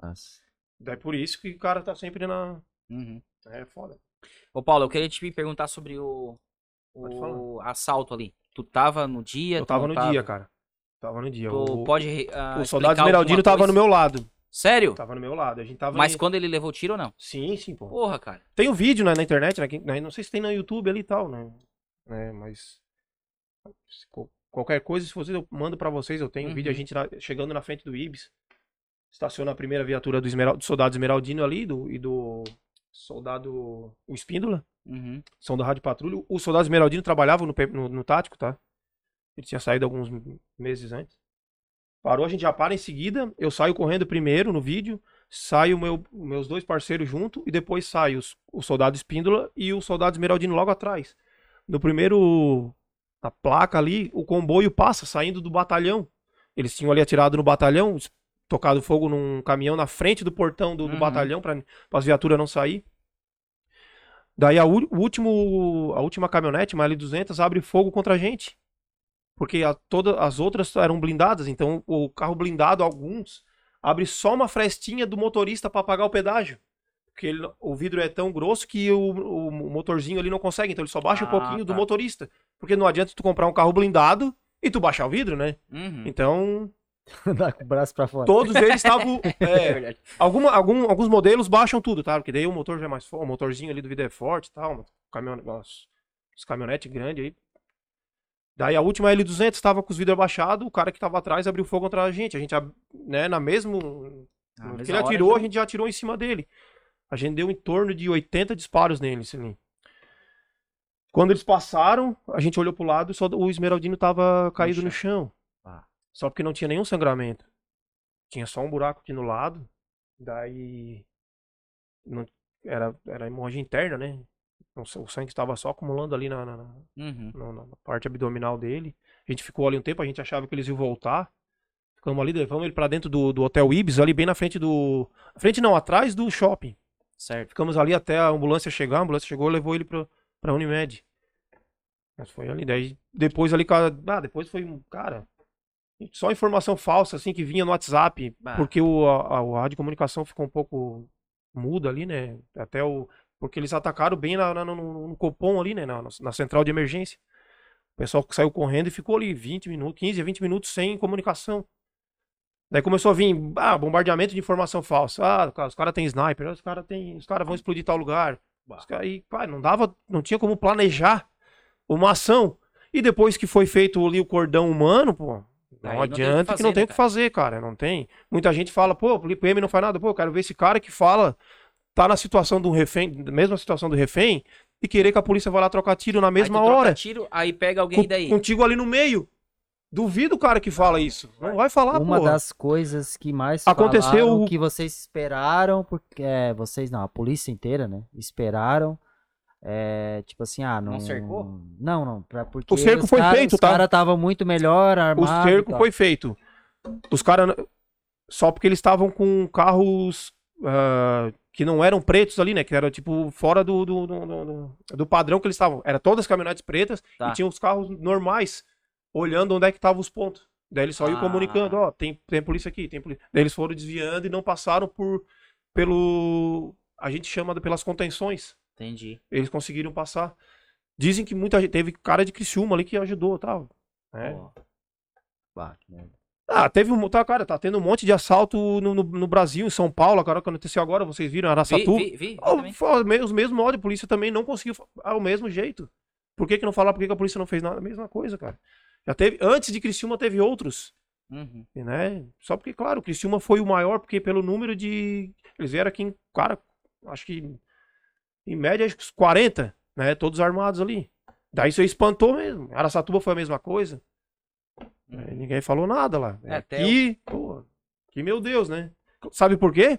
Nossa. Daí por isso que o cara tá sempre na. Uhum. É foda. Ô, Paulo, eu queria te perguntar sobre o, o assalto ali. Tu tava no dia? Eu tu tava no dia, cara. Tava no dia. Tu O, pode. ah, o soldado Esmeraldino tava coisa? no meu lado. Sério? Tava no meu lado. A gente tava. Mas em- quando ele levou tiro ou não? Sim, sim, pô. Porra, cara. Tem um vídeo né, na internet, né, né, Não sei se tem no YouTube ali e tal, né? É, mas. Qualquer coisa, se vocês, eu mando pra vocês. Eu tenho um Uhum. vídeo, a gente lá- chegando na frente do Ibis. Estaciona a primeira viatura do, Esmeral, do soldado Esmeraldino ali do, e do soldado. O Espíndola. Uhum. São da Rádio Patrulha. O soldado Esmeraldino trabalhava no, no, no tático, tá? Ele tinha saído alguns meses antes. Parou, a gente já para em seguida. Eu saio correndo primeiro no vídeo. Saio meu, meus dois parceiros junto. E depois sai os, o soldado Espíndola e o soldado Esmeraldino logo atrás. No primeiro. Na placa ali, o comboio passa saindo do batalhão. Eles tinham ali atirado no batalhão, tocado fogo num caminhão na frente do portão do, do Uhum. batalhão para as viaturas não sair. Daí a, o último, a última caminhonete, uma L200, abre fogo contra a gente. Porque a, todas as outras eram blindadas, então o carro blindado, alguns, abre só uma frestinha do motorista para pagar o pedágio. Porque ele- o vidro é tão grosso que o, o motorzinho ali não consegue, então ele só baixa um Ah, pouquinho do tá. motorista. Porque não adianta tu comprar um carro blindado e tu baixar o vidro, né? Uhum. Então, <laughs> Dá com o braço pra fora. todos eles estavam. <laughs> É é, verdade. Alguma, algum, alguns modelos baixam tudo, tá? Porque daí o motor já é mais forte, o motorzinho ali do vidro é forte e tal. Caminhone, os, os caminhonetes grandes aí. Daí a última L200 estava com os vidros abaixados, o cara que tava atrás abriu fogo contra a gente. A gente, né, na mesmo. Ah, no mesma que ele atirou, já- a gente já atirou em cima dele. A gente deu em torno de 80 disparos nele, assim. Quando eles passaram, a gente olhou pro lado, só o Esmeraldino tava caído no chão. Ah. Só porque não tinha nenhum sangramento. Tinha só um buraco aqui no lado. Daí. Não, era, era hemorragia interna, né? O sa- o sangue estava só acumulando ali na, na- Uhum. na- na parte abdominal dele. A gente ficou ali um tempo, a gente achava que eles iam voltar. Ficamos ali, levamos ele pra dentro do, do Hotel Ibis, ali bem na frente do. Frente não, atrás do shopping. Certo. Ficamos ali até a ambulância chegar, a ambulância chegou e levou ele pra, pra Unimed. Mas foi ali, daí depois ali, cara, ah, depois foi, um- cara, só informação falsa, assim, que vinha no WhatsApp, Bah. porque o, a, a rádio comunicação ficou um pouco muda ali, né, até o, porque eles atacaram bem na, na- no, no Copom ali, né, na, na central de emergência. O pessoal saiu correndo e ficou ali 20 minutos, 15 a 20 minutos sem comunicação. Daí começou a vir, ah, bombardeamento de informação falsa. Ah, os caras têm sniper, os caras têm, os caras vão explodir tal lugar. Cara, e, pá, não dava, não tinha como planejar uma ação. E depois que foi feito ali o cordão humano, pô, Aí não não tem o que adianta que, fazer, não tem né, o que fazer, cara, não tem. Muita gente fala, pô, o PM não faz nada, pô, eu quero ver esse cara que fala, tá na situação do refém, mesma situação do refém, e querer que a polícia vá lá trocar tiro na mesma aí tu troca hora. Tiro, aí pega alguém daí. Contigo ali no meio. Duvido o cara que fala isso. Não vai falar, Uma porra. das coisas que mais Aconteceu falaram o- que vocês esperaram, porque é, vocês não, a polícia inteira, né? Esperaram. É, tipo assim, ah, não. Não cercou? Não, não. Pra, porque O cerco os foi cara- feito, os tá? cara estavam muito melhor O armados. cerco foi feito. Os caras. Só porque eles estavam com carros ah, que não eram pretos ali, né? Que era tipo fora do, do, do, do- do padrão que eles estavam. Era todas caminhonetes pretas Tá. e tinha os carros normais olhando onde é que estavam os pontos. Daí eles só iam Ah. comunicando, ó, tem, tem polícia aqui, tem polícia. Daí eles foram desviando e não passaram por pelo a gente chama de- pelas contenções. Entendi. Eles conseguiram passar. Dizem que muita gente teve cara de Criciúma ali que ajudou, tal. né? Pô. Bah, que merda. Ah, teve um, tá, cara, tá tendo um monte de assalto no, no, no Brasil, em São Paulo, agora que aconteceu agora, vocês viram, Vi, Araçatu. vi, vi, vi Oh, os me- os mesmos modos, a polícia também não conseguiu ao mesmo jeito. Por que, que não falar por que, que a polícia não fez nada? A mesma coisa, cara. Já teve, antes de Criciúma teve outros, Uhum. né? Só porque, claro, Criciúma foi o maior, porque pelo número de. Eles vieram aqui em, cara, acho que em média, acho que uns 40, né? Todos armados ali. Daí isso espantou mesmo. Araçatuba foi a mesma coisa. É, ninguém falou nada lá. É, aqui, pô, que meu Deus, né? Sabe por quê?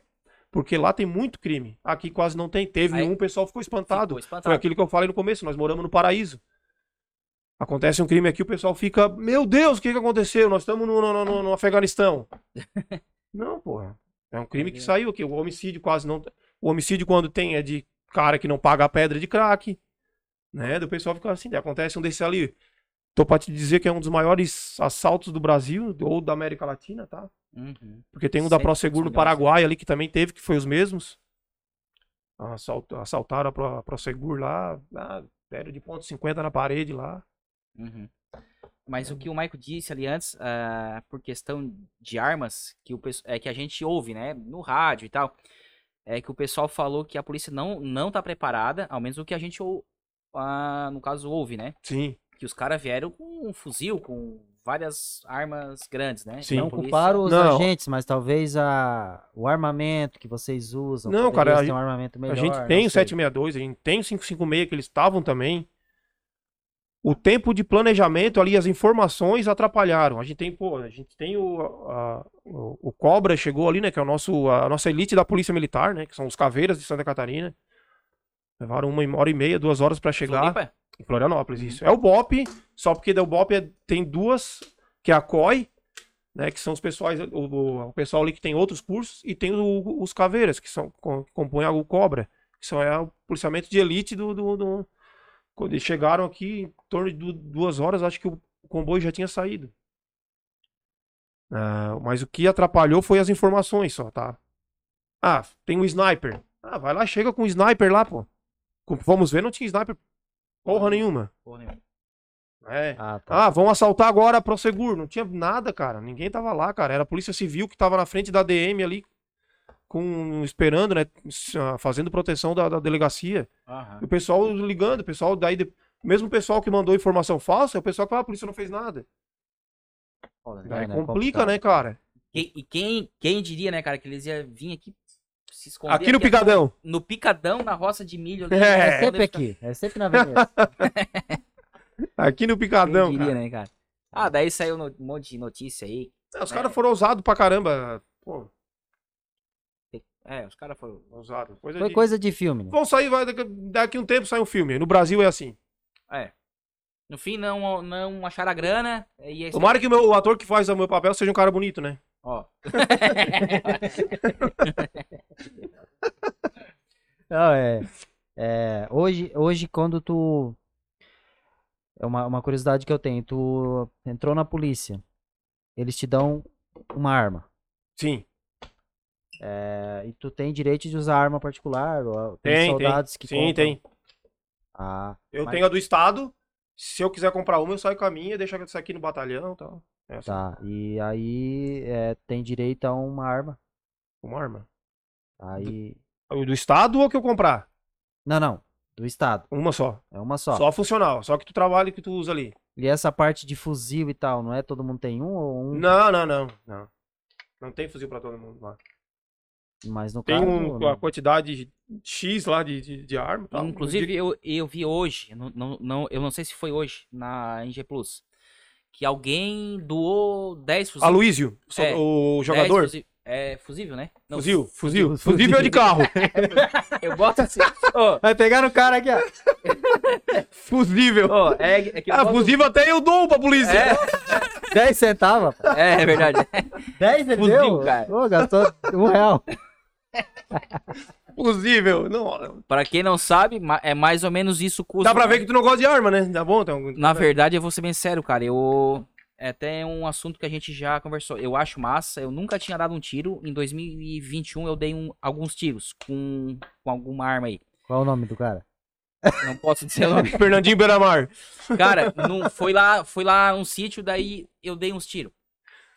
Porque lá tem muito crime. Aqui quase não tem. Teve Aí- um, o pessoal ficou espantado. Ficou espantado. Foi aquilo que eu falei no começo, nós moramos no paraíso. Acontece um crime aqui, o pessoal fica, meu Deus, o que, que aconteceu? Nós estamos no, no, no- no Afeganistão. <laughs> não, porra. É um crime que saiu aqui. O homicídio quase não. O homicídio, quando tem, é de cara que não paga a pedra de crack. Né? Do pessoal fica assim, acontece um desse ali. Tô pra te dizer que é um dos maiores assaltos do Brasil, ou da América Latina, tá? Uhum. Porque tem um da Prosegur no Paraguai ali que também teve, que foi os mesmos. Assalt- Assaltaram a Pro- Prosegur lá, lá, deram de ponto 50 na parede lá. Uhum. Mas o que o Maico disse ali antes, ah, por questão de armas, que, o, é que a gente ouve, né, no rádio e tal, é que o pessoal falou que a polícia não, não tá preparada, ao menos o que a gente, ah, no caso, ouve, né? Sim, Que os caras vieram com um fuzil, com várias armas grandes, né? Sim. Não culparam os Não. agentes, mas talvez a, o armamento que vocês usam. Não, cara, a ter gente- um armamento melhor. a gente tem o sei. 762, a gente tem o 556 que eles estavam também. O tempo de planejamento ali, as informações atrapalharam. A gente tem, pô, a gente tem o, a- o, o Cobra chegou ali, né? Que é o nosso, a nossa elite da Polícia Militar, né? Que são os Caveiras de Santa Catarina. Levaram uma hora e meia, duas horas pra chegar. Floripa? Em Florianópolis, isso. É o BOP, só porque o BOP é- tem duas, que é a COI, né, que são os pessoais, o, o- o pessoal ali que tem outros cursos, e tem o- os Caveiras, que são que compõem o Cobra, que são é, o policiamento de elite do, do, do- Quando eles chegaram aqui, em torno de du- duas horas, acho que o comboio já tinha saído. Ah, mas o que atrapalhou foi as informações só, tá? Ah, tem um sniper. Ah, vai lá, chega com um sniper lá, pô. Vamos ver, não tinha sniper porra nenhuma. Porra nenhuma. É. Ah, tá. Ah, vão assaltar agora a Prosegur. Não tinha nada, cara. Ninguém tava lá, cara. Era a Polícia Civil que tava na frente da DM ali, com, esperando, né? ah, Fazendo proteção da, da delegacia. Aham. E o pessoal ligando, o pessoal daí. de- Mesmo o pessoal que mandou informação falsa, é o pessoal que fala, ah, a polícia não fez nada. Foda, né? Daí né? complica, Complicado. né, cara? E, e quem, quem diria, né, cara, que eles iam vir aqui se esconder Aqui no aqui Picadão. no picadão, na roça de milho ali. É. né, É sempre aqui. É sempre na avenida. <laughs> Aqui no Picadão, diria, cara. né, cara? Ah, daí saiu no- um monte de notícia aí. É, Os caras foram ousados pra caramba. Pô, É, os caras foram. ousados. Coisa Foi de- coisa de filme, né? Vão sair, vai, daqui, daqui um tempo sai um filme. No Brasil é assim. É. No fim, não, não acharam a grana. E. Tomara que o, meu, o ator que faz o meu papel seja um cara bonito, né? Ó. <laughs> Não, é, é, hoje, hoje, quando tu. É uma, uma curiosidade que eu tenho. Tu entrou na polícia. Eles te dão uma arma. Sim. é, e tu tem direito de usar arma particular. Ou, tem, Tem, tem. soldados que Sim, compram. tem. Ah, Eu mas- tenho a do Estado. Se eu quiser comprar uma, eu saio com a minha, deixo essa aqui no batalhão e tal. É assim, Tá. E aí é, tem direito a uma arma. uma arma. Aí. O do Estado ou que eu comprar? Não, não. Do Estado. Uma só. É uma só. Só, funcional. Só que tu trabalha e que tu usa ali. E essa parte de fuzil e tal, não é todo mundo tem um ou um? Não, não, não. Não, não tem fuzil pra todo mundo lá. Mas no Tem caso. um, não. a quantidade X lá de, de, de arma. tal. Inclusive, eu, eu vi hoje, não, não, não- eu não sei se foi hoje, na NG Plus, que alguém doou 10 fuzis. Aloysio, É, o 10 jogador. fuzi- É fusível, né? Não, Fuzil, fuzil. fuzil. Fusível de carro. <laughs> Eu boto assim. Ô, Vai pegar no cara aqui, ó. <laughs> Fusível. ô, é, é Ah, boto- fusível até eu dou pra polícia. É, <laughs> 10 centavos, é, é verdade. 10 ele Fuzil, deu? cara. Pô, gastou um real. Fusível. Não, Pra quem não sabe, é mais ou menos isso o custo. dá pra ver que tu não gosta de arma, né? Tá bom? Então, Na verdade, eu vou ser bem sério, cara. Eu. É até um assunto que a gente já conversou. Eu acho massa. Eu nunca tinha dado um tiro. Em 2021 eu dei um- alguns tiros com, com alguma arma aí. Qual é o nome do cara? Não posso dizer o nome. <laughs> Fernandinho Beiramar. Cara, não, foi lá, foi lá um sítio, daí eu dei uns tiros.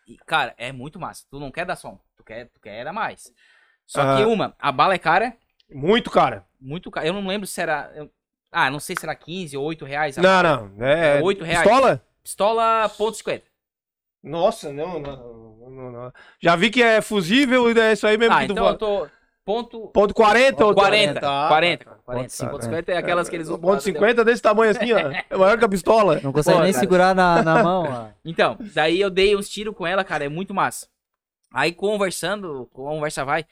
E, cara, é muito massa. Tu não quer dar som, tu quer, tu quer dar mais. Só que Ah. uma, a bala é cara, Muito, cara. muito cara. Eu não lembro se era. eu- ah, não sei se era 15 ou 8 reais. Não, bala. não. É, É oito reais. Pistola? Pistola ponto .50. Nossa, não, não, não, não. Já vi que é fusível e é isso aí mesmo Ah, que tu então eu tô. Ponto. Ponto 40 ou 40. 40. Ah, 40. tá. 40. Ponto Ponto 50 é aquelas que eles usam. Ponto 50 desse tamanho assim, ó. É maior que a pistola. Não consegue Pô, nem cara. segurar na, na mão, ó. <laughs> Então, daí eu dei uns tiros com ela, cara, é muito massa. Aí conversando, conversa vai,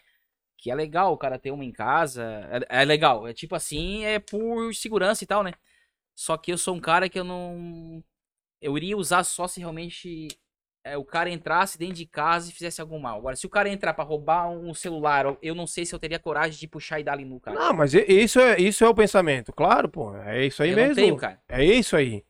que é legal o cara ter uma em casa, é, é legal, é tipo assim, é por segurança e tal, né? Só que eu sou um cara que eu não... Eu iria usar só se realmente é, o cara entrasse dentro de casa e fizesse algum mal. Agora, se o cara entrar pra roubar um celular, eu- não sei se eu teria coragem de puxar e dar ali no cara. Não, mas isso é, isso é o pensamento. Claro, pô. É isso aí eu mesmo. não tenho, cara. É isso aí.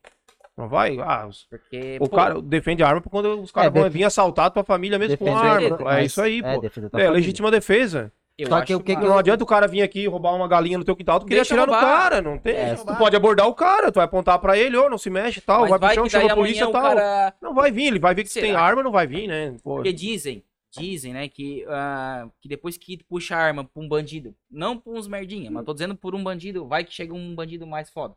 Não vai? Ah, os- Porque, o pô, cara defende a arma quando os caras É, vão vir assaltar tua família mesmo com Defender- arma. mas- É isso aí, É, pô. É família. legítima defesa. Eu Só que o que que. Não adianta o cara vir aqui e roubar uma galinha no teu quintal, tu queria Deixa atirar no roubar. cara, não tem. É, tu pode abordar o cara, tu vai apontar pra ele, ô, não se mexe e tal, Mas vai pro vai chão, chama a polícia e tal. cara... Não vai vir, ele vai ver que tu tem Será? arma, não vai vir, né? Pô. Porque dizem, dizem, né, que, ah, que depois que tu puxa a arma pra um bandido, não pra uns merdinha, mas tô dizendo por um bandido, vai que chega um bandido mais foda.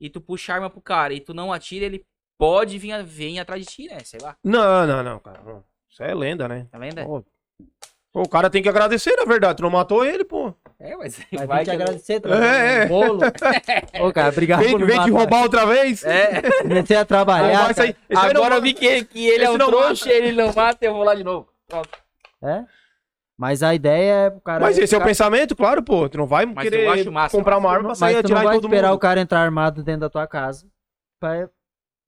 E tu puxa a arma pro cara e tu não atira, ele pode vir, vir atrás de ti, né? Sei lá, Não, não, não, cara. Isso é lenda, né? tá vendo? Pô. Pô, o cara tem que agradecer, na verdade. Tu não matou ele, pô. É, mas Vai, te que agradecer, É, trazer é. um bolo. <laughs> Ô, cara, obrigado Vem, por vem te roubar outra vez. É, <laughs> Comecei a trabalhar, cara. Não agora eu mata. vi que, que ele é Esse um não trouxa, ele não mata, eu vou lá de novo. Pronto. É? Mas a ideia é o cara... Mas esse é o cara- pensamento, claro, pô. Tu não vai Mas querer massa, comprar uma arma pra Mas sair tu não atirar vai em todo esperar mundo. o cara entrar armado dentro da tua casa pra,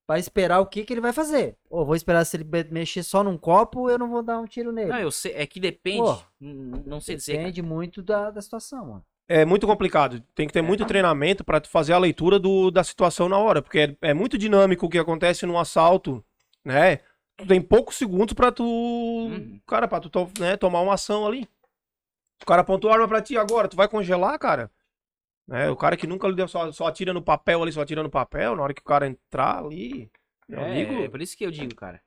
pra esperar o que que ele vai fazer. Ou vou esperar se ele mexer só num copo, eu não vou dar um tiro nele. Não, eu sei, é que depende, Pô. não sei dizer, cara. Depende muito da, da situação, mano. É muito complicado. Tem que ter muito treinamento pra tu fazer a leitura do, da situação na hora. Porque é, é muito dinâmico o que acontece num assalto, né? Tu tem poucos segundos pra tu. Uhum. Cara, pra tu to- né, tomar uma ação ali. O cara apontou a arma pra ti agora, tu vai congelar, cara? Né? O cara que nunca lhe deu só, só atira no papel ali, só atira no papel, na hora que o cara entrar ali. Meu É, amigo. é por isso que eu digo, cara.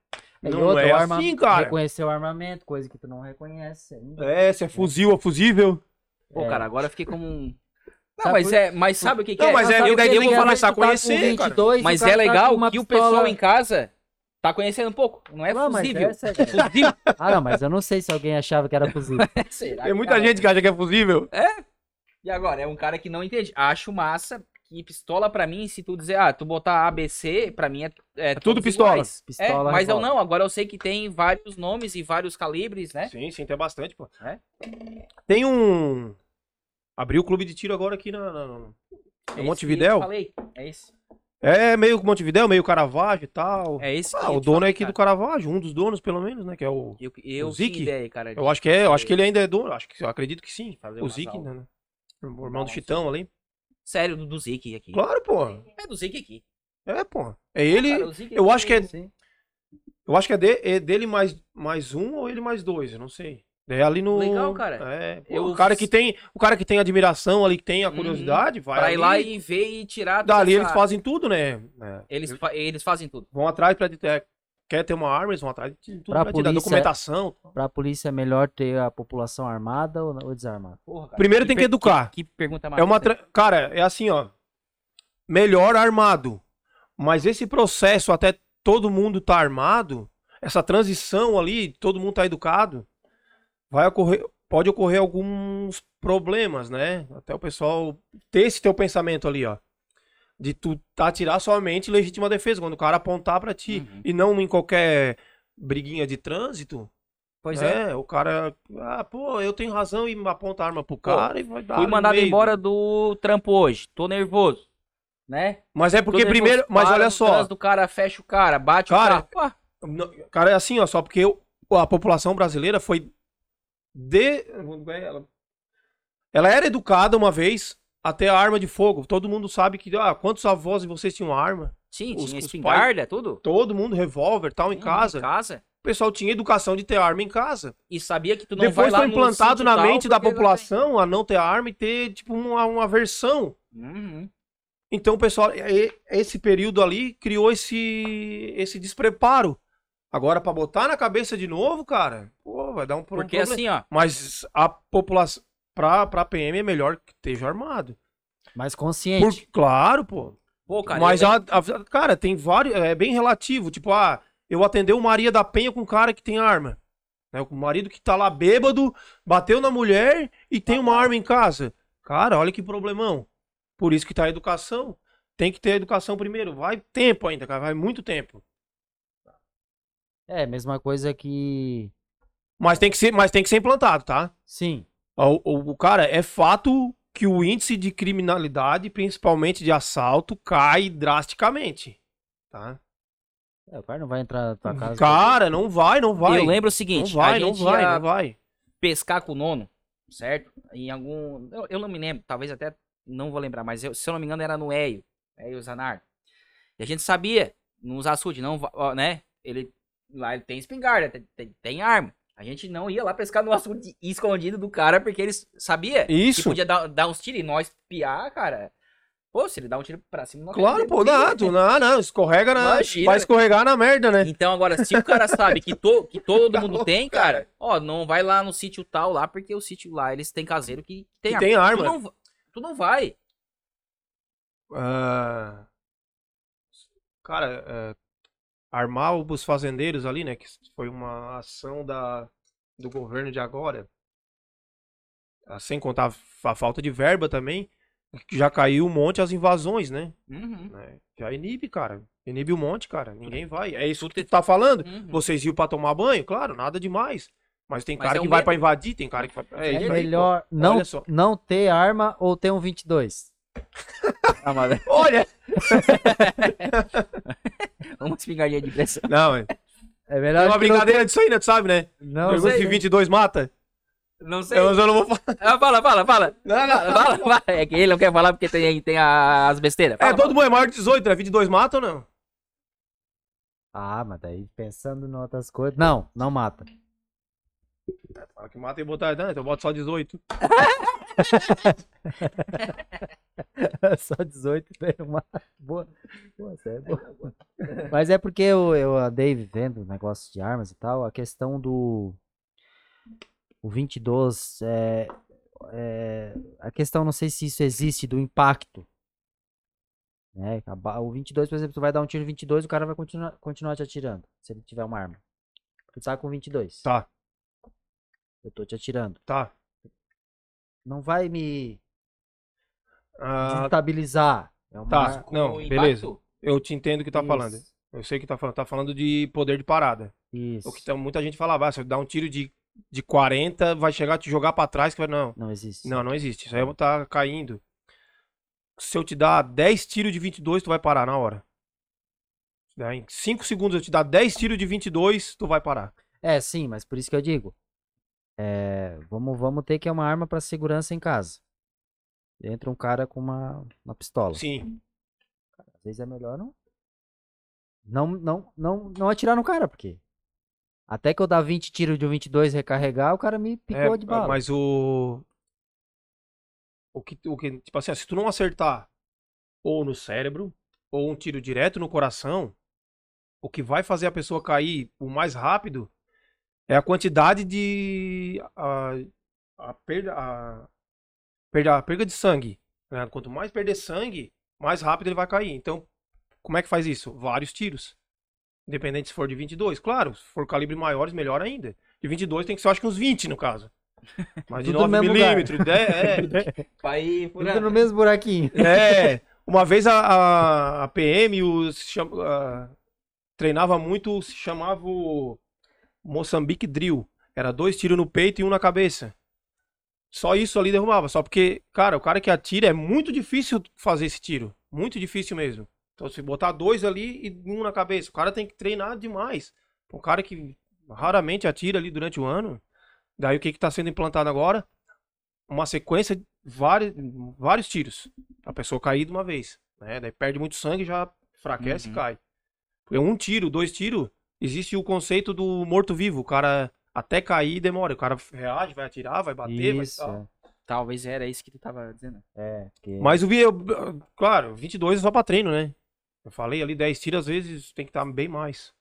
E Não outra, é arma- assim, cara. Reconhecer o armamento, coisa que tu não reconhece ainda. É, se é fuzil ou fusível. Pô, É. cara, agora eu fiquei como um... Não, Sabe mas, é, mas sabe o que, que Não, é? mas é- eu, daí eu vou falar começar a tá conhecer, cara. 22 e Mas é tá legal uma que o pessoal em casa tá conhecendo um pouco. Não é Não, mas fusível. essa é- Fusível. Ah, não, mas eu não sei se alguém achava que era fusível. <laughs> Será Tem que, muita cara? gente que acha que é fusível. E agora, é um cara que não entende. Acho massa que pistola pra mim, se tu dizer, ah, tu botar ABC, pra mim é, é, tudo todos pistola. iguais. Pistola, é, mas eu não, agora eu sei que tem vários nomes e vários calibres, né? Sim, sim, tem bastante, pô. É? Tem um. Abriu o clube de tiro agora aqui na, na- na- É Montevidéu. eu falei. É esse. É meio Montevidéu, meio Caravaggio e tal. É esse Ah, o dono falei, é aqui do cara. Caravaggio, um dos donos, pelo menos, né? Que é o. Eu, eu o que Zik? ideia, cara. Eu acho que é, eu acho que ele ainda é dono. Acho que, eu acredito que sim. Fazer O Zik, aulas. né? O irmão do Chitão ali. Sério, do, do Zik aqui. Claro, pô. É do Zik aqui. É, pô. É ele. Cara, eu aqui acho que é- Sim. Eu acho que é, de- é dele mais, mais um ou ele mais dois, eu não sei. É ali no. Legal, cara. É, pô, Eu- o cara que tem, o cara que tem admiração ali, que tem a Uhum. curiosidade, vai Pra ali, ir lá e ver e tirar. dali essa- eles fazem tudo, né? É. Eles, fa- eles fazem tudo. vão atrás pra é, quer ter uma arma, eles vão atrás de tudo Pra pra, tirar polícia- documentação. Pra polícia é melhor ter a população armada ou, ou desarmada? Porra, cara. Primeiro tem que educar. Que, que pergunta É uma tra- cara, é assim, ó. Melhor armado. Mas esse processo até todo mundo tá armado, essa transição ali, todo mundo tá educado, vai ocorrer, pode ocorrer alguns problemas, né? Até o pessoal ter esse teu pensamento ali, ó. De tu tá atirar somente legítima defesa, quando o cara apontar pra ti. Uhum. E não em qualquer briguinha de trânsito. Pois é. é, o cara. Ah, pô, eu tenho razão e aponta a arma pro cara e vai dar. Fui mandado meio. embora do trampo hoje. Tô nervoso. Né? Mas é porque nervoso. primeiro. Mas Para olha só. do cara fecha o cara, bate Cara, o cara. Pô, Não, Cara, é assim, ó, só porque o- a população brasileira foi de. Ela, ela era educada uma vez até a arma de fogo. Todo mundo sabe que. Ah, quantos avós de vocês tinham arma? Sim, Os- tinha espingarda, tudo. Todo mundo, revólver tal, em Hum, casa. Em casa. O pessoal tinha educação de ter arma em casa. E sabia que tu não Depois foi implantado na mente da população a não ter arma e ter, tipo, uma, uma aversão. Uhum. Então, o pessoal, esse período ali criou esse, esse despreparo. Agora, pra botar na cabeça de novo, cara, pô, vai dar um, pro- um Porque problema. assim, ó, Mas a população, pra, pra PM é melhor que esteja armado. Mais Por, consciente. claro, pô. pô, cara, Mas, eu- a, a- cara, tem vários, é bem relativo. Tipo, ah, eu atender o Maria da Penha com um cara que tem arma. Né? O marido que tá lá bêbado, bateu na mulher e tem uma arma em casa. Cara, olha que problemão. Por isso que tá a educação. Tem que ter educação primeiro. Vai tempo ainda, cara. Vai muito tempo. É, mesma coisa que. Mas tem que ser, mas tem que ser implantado, tá? Sim. O, o, cara, é fato que o índice de criminalidade, principalmente de assalto, cai drasticamente. Tá? É, o cara não vai entrar na tua casa. Cara, não vai, não vai. eu lembro o Não seguinte, vai, a não gente vai, ia não vai. pescar com o nono, certo? Em algum, eu, eu não me lembro, talvez até não vou lembrar, mas eu- se eu não me engano era no Eio, Eio Zanardo. E a gente sabia, nos açudes, não, né? Ele lá ele tem espingarda, tem, tem, tem arma. A gente não ia lá pescar no açude escondido do cara porque eles sabia que Isso. podia dar, dar uns tiros e nós piar, cara. Pô, se ele dá um tiro pra cima, nós Claro, pô, briga, não, né? tu, não, não, escorrega na. Imagina. Vai escorregar na merda, né? Então agora, se o cara sabe que, to, que todo <laughs> Tá mundo tem, cara. ó, não vai lá no sítio tal lá, porque o sítio lá, eles têm caseiro que tem Que arma. tem Tu arma. não, va- tu não vai. Ah, cara, é, armar os fazendeiros ali, né? Que foi uma ação da, do governo de agora. Ah, Sem contar a falta de verba também. que Já caiu um monte as invasões, né? Uhum, né? Já inibe, cara. Inibe um monte, cara. Ninguém vai. É isso que tu tá falando. uhum. Vocês iam pra tomar banho? Claro, nada demais. Mas tem Mas cara é um que vai medo. pra invadir, tem cara que vai. É, É aí, pô. melhor não, não ter arma ou ter um 22. Ah, mas- <laughs> Olha! <laughs> Uma espingardinha de pressão. Não, é. É melhor Tem uma que não- brincadeira disso aí, né? Tu sabe, né? Não, Pergunta sei, se né? 22 mata? Não sei. Eu, eu não vou falar. Ah, fala, fala, fala. Não, Fala, fala, fala. É que ele não quer falar porque tem, tem a- as besteiras. É, Fala, todo mundo é maior de 18, né? 22 mata ou não? Ah, mas daí pensando em outras coisas. Não, não mata. Fala que mata e botar. Não, então bota só 18. <laughs> Só 18 veio uma. Boa. Boa, é boa. Mas é porque eu, eu andei vendo negócio de armas e tal. A questão do. O 22 é, é. A questão, não sei se isso existe, do impacto. Né? O 22, por exemplo, tu vai dar um tiro 22, o cara vai continuar, continuar te atirando. Se ele tiver uma arma. Tu tá com 22. Tá, Eu tô te atirando. tá. Não vai me Ah, desestabilizar. É uma tá. Não, impacto, beleza. eu te entendo o que tá Isso, falando. Eu sei o que tá falando. Tá falando de poder de parada. Isso. O que tá- muita gente falava, ah, se eu dar um tiro de, de 40, vai chegar a te jogar pra trás. Que vai... Não, Não existe. não, não existe. Isso aí tá caindo. Se eu te dar 10 tiros de 22, tu vai parar na hora. Der Em 5 segundos eu te dar 10 tiros de 22, tu vai parar. É, sim, mas por isso que eu digo. É, vamos, vamos ter que é uma arma pra segurança em casa. Entra um cara com uma, uma pistola. Sim. Às vezes é melhor não. Não, não, não, não atirar no cara, porque. Até que eu dar 20 tiros de um 22 e recarregar, o cara me picou É, de bala. Mas o. O que, o que. Tipo assim, se tu não acertar ou no cérebro, ou um tiro direto no coração, o que vai fazer a pessoa cair o mais rápido é a quantidade de. A, a perda. A, perda, a perda de sangue. né? Quanto mais perder sangue, mais rápido ele vai cair. Então, como é que faz isso? Vários tiros. Independente se for de 22. Claro, se for calibre maiores, melhor ainda. De 22 tem que ser, acho que uns 20 no caso. <laughs> Mas de Tudo no 9 mesmo lugar. milímetros, é, <laughs> Pra ir Tudo no mesmo buraquinho. é. <laughs> Uma vez a, a, a PM os, cham- a- treinava muito, se chamava o Moçambique Drill. Era dois tiros no peito e um na cabeça. Só isso ali derrubava. Só porque, cara, o cara que atira é muito difícil fazer esse tiro. Muito difícil mesmo. Então, se botar dois ali e um na cabeça, o cara tem que treinar demais. Um cara que raramente atira ali durante o ano. Daí o que que tá sendo implantado agora? Uma sequência de vários, vários tiros. A pessoa cair de uma vez. Né? Daí perde muito sangue, já enfraquece Uhum. e cai. Porque um tiro, dois tiros, existe o conceito do morto-vivo. O cara até cair demora. O cara reage, vai atirar, vai bater, vai Isso, tal. Talvez era isso que tu tava dizendo. é. Porque... Mas o eu- claro, 22 é só pra treino, né? Eu falei ali, 10 tiros, às vezes tem que estar bem mais.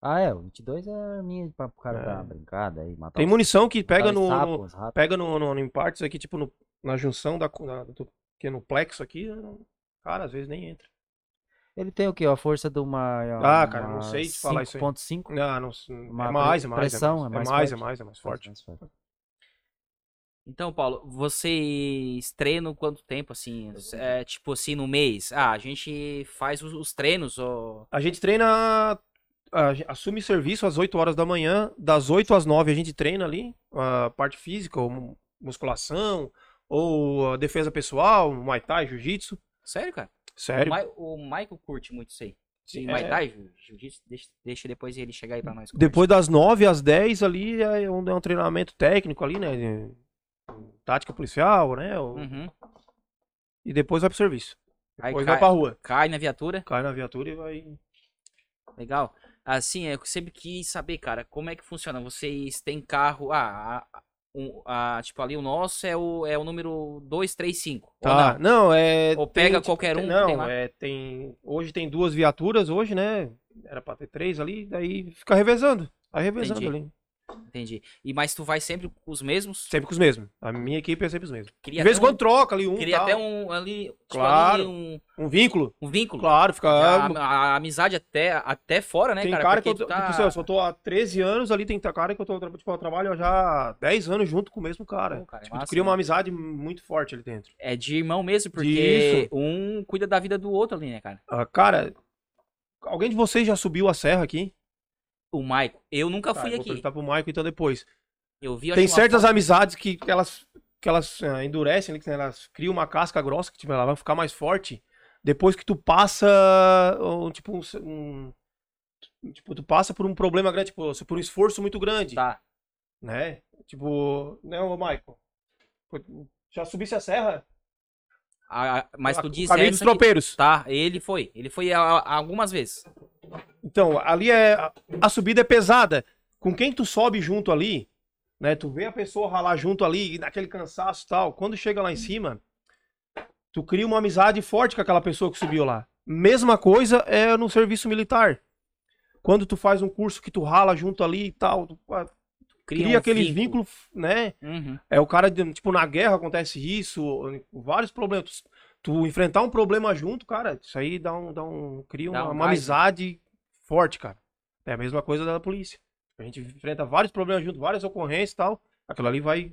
Ah, é, o 22 é a minha pra o cara É. dar uma brincada aí, matar Tem os- munição que pega no, sapos, no- pega no, no, no partes aqui, tipo no- na junção da, da- do, que é no plexo aqui, cara, às vezes nem entra. Ele tem o quê? A força de uma. Ah, cara, não sei te falar isso aí. 5.5? Não, não, Uma é mais, é mais, pressão, é é mais, mais é mais, é forte. mais, é mais forte. Então, Paulo, vocês treinam quanto tempo, assim? É, tipo assim, no mês? Ah, a gente faz os, os treinos, ó. A gente treina, a assume serviço às 8 horas da manhã, das 8 às 9 a gente treina ali, a parte física, ou mu- musculação, ou a defesa pessoal, Muay Thai, Jiu-Jitsu. Sério, cara? Sério. O, Mai- o Michael curte muito isso aí. Sim, é. Jiu- Jiu-Jitsu, deixa, deixa depois ele chegar aí pra nós. Depois das 9 às 10 ali é um, é um treinamento técnico ali, né? Tática policial, né? Uhum. E depois vai pro serviço. Aí Depois cai, vai pra rua. cai na viatura. Cai na viatura e vai. Legal. Assim, eu sempre quis saber, cara, como é que funciona? Vocês têm carro. Ah, a- um- a- tipo, ali o nosso é o, é o número 235. ou Tá. não? Não, é. Ou pega tem, qualquer tem- um tem Não, lá? é. Tem. Hoje tem duas viaturas, hoje, né? Era pra ter três ali, daí fica revezando. Vai revezando Entendi. ali. Entendi. E mas tu vai sempre com os mesmos? Sempre com os mesmos. A minha equipe é sempre os mesmos. Queria De vez em um- quando troca ali um. Queria tal. até um ali, tipo, Claro. ali um, Um vínculo. um vínculo. Claro, fica. A, a amizade até, até fora, né, tem cara? cara, que eu, tu tá- tipo assim, eu só tô há 13 anos ali, tem cara que eu tô tipo, eu trabalho já há 10 anos junto com o mesmo cara. Pô, cara, é Tipo, tu massa, cria né? uma amizade muito forte ali dentro. É de irmão mesmo, porque Isso. um cuida da vida do outro ali, né, cara? Ah, cara, alguém de vocês já subiu a serra aqui? O Maico. Eu nunca Tá, fui eu vou aqui. perguntar pro Maico então depois. Eu vi Tem certas foto- amizades que, que elas, que elas ah, endurecem, ali, que elas criam uma casca grossa, que tipo, ela vai ficar mais forte. Depois que tu passa, um, tipo, um, tipo, tu passa por um problema grande, tipo, por um esforço muito grande, Tá. né? Tipo, né, ô Michael? Já subisse a serra? A- mas tu disse caminho dos essa que- tropeiros. Tá, ele foi. Ele foi a- a- algumas vezes. Então, ali é. a- A subida é pesada. Com quem tu sobe junto ali, né? Tu vê a pessoa ralar junto ali, naquele cansaço e tal. Quando chega lá em cima, tu cria uma amizade forte com aquela pessoa que subiu lá. Mesma coisa é no serviço militar. Quando tu faz um curso que tu rala junto ali e tal, tu ah, cria, um aquele vínculo, né? Uhum. É o cara, de- tipo, na guerra acontece isso, vários problemas. Tu enfrentar um problema junto, cara, isso aí dá um, dá um cria Dá uma, um uma né? amizade forte, cara. É a mesma coisa da polícia. A gente enfrenta vários problemas junto, várias ocorrências e tal. Aquilo ali vai,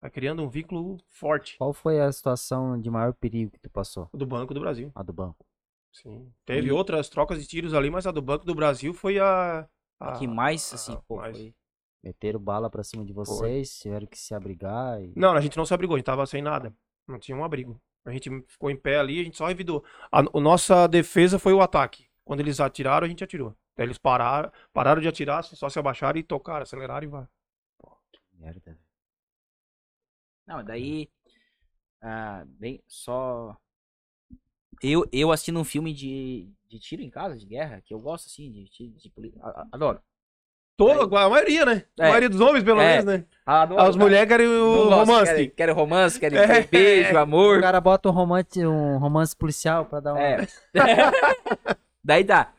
vai criando um vínculo forte Qual foi a situação de maior perigo que tu passou? do Banco do Brasil. A do banco. Sim. Teve E- outras trocas de tiros ali, mas a do Banco do Brasil foi a. a que mais, a- assim, pô, mais- foi... Meteram bala pra cima de vocês, tiveram que se abrigar e. Não, a gente não se abrigou, a gente tava sem nada. Não tinha um abrigo. A gente ficou em pé ali, a gente só revidou. A, a nossa defesa foi o ataque. Quando eles atiraram, a gente atirou. Daí eles pararam, pararam de atirar, só se abaixaram e tocaram, aceleraram e vai. Merda. Não, daí... Ah, bem, só... Eu, eu assistindo um filme de, de tiro em casa, de guerra, que eu gosto, assim, de tiro, de a- Adoro. Toda, a maioria, né? A É. maioria dos homens, pelo É. menos, né? Adoro, As mulheres querem o gosto, romance. Querem, querem romance, querem É. beijo, O amor. cara bota um romance, um romance policial pra dar uma. É. <laughs> daí dá.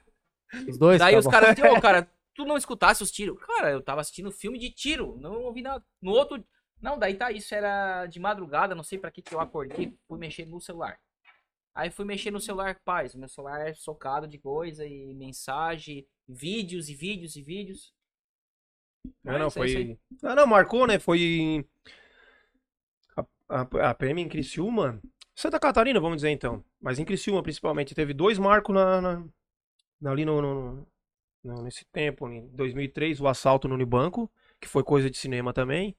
Os dois, Daí tá os caras, ô, <laughs> cara, tu não escutasse os tiros? Cara, eu tava assistindo filme de tiro, não ouvi nada. No outro. Não, daí tá, isso era de madrugada, não sei pra que que eu acordei, fui mexer no celular. Aí fui mexer no celular, paz, o meu celular é socado de coisa e mensagem, vídeos e vídeos e vídeos. Não, não, Mas é foi. Não, não, marcou, né? Foi. A, a, a PM em Criciúma. Santa Catarina, vamos dizer então. Mas em Criciúma, principalmente. Teve dois marcos na, na- na- ali no, no- no- nesse tempo. Em 2003, o assalto no Unibanco, que foi coisa de cinema também.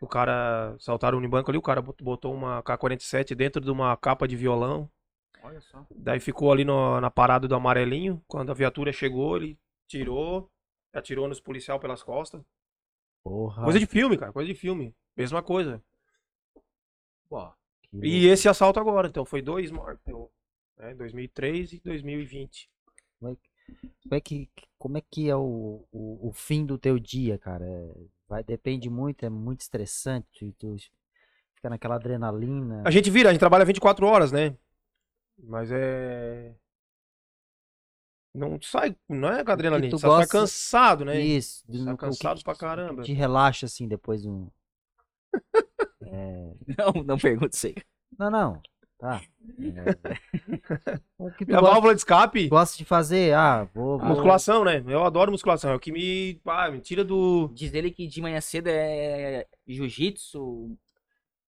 O cara assaltaram o Unibanco ali, o cara bot- botou uma K-47 dentro de uma capa de violão. Olha só. Daí ficou ali no- na parada do amarelinho. Quando a viatura chegou, ele tirou, atirou nos policial pelas costas. Porra. Coisa de filme, cara, coisa de filme. Mesma coisa. Pô, que E esse assalto agora, então foi dois mortos. Né, 2003 e 2020. Como é que, como é, que é o, o, o fim do teu dia, cara? É- vai, depende muito, é muito estressante, tu fica naquela adrenalina. A gente vira, a gente trabalha 24 horas, né? Mas é. Não sai, não é adrenalina, tu sai gosta- cansado, né? Isso, Tá que cansado que pra te- caramba. Te relaxa assim depois de um. <laughs> É, não, não pergunte isso aí. Não, não. Tá. <laughs> É, o que tu E a gosta, válvula de escape, gosta de fazer? Ah, vou. vou- musculação, né? Eu adoro musculação. É o que me, ah, me tira do. Diz ele que de manhã cedo é jiu-jitsu,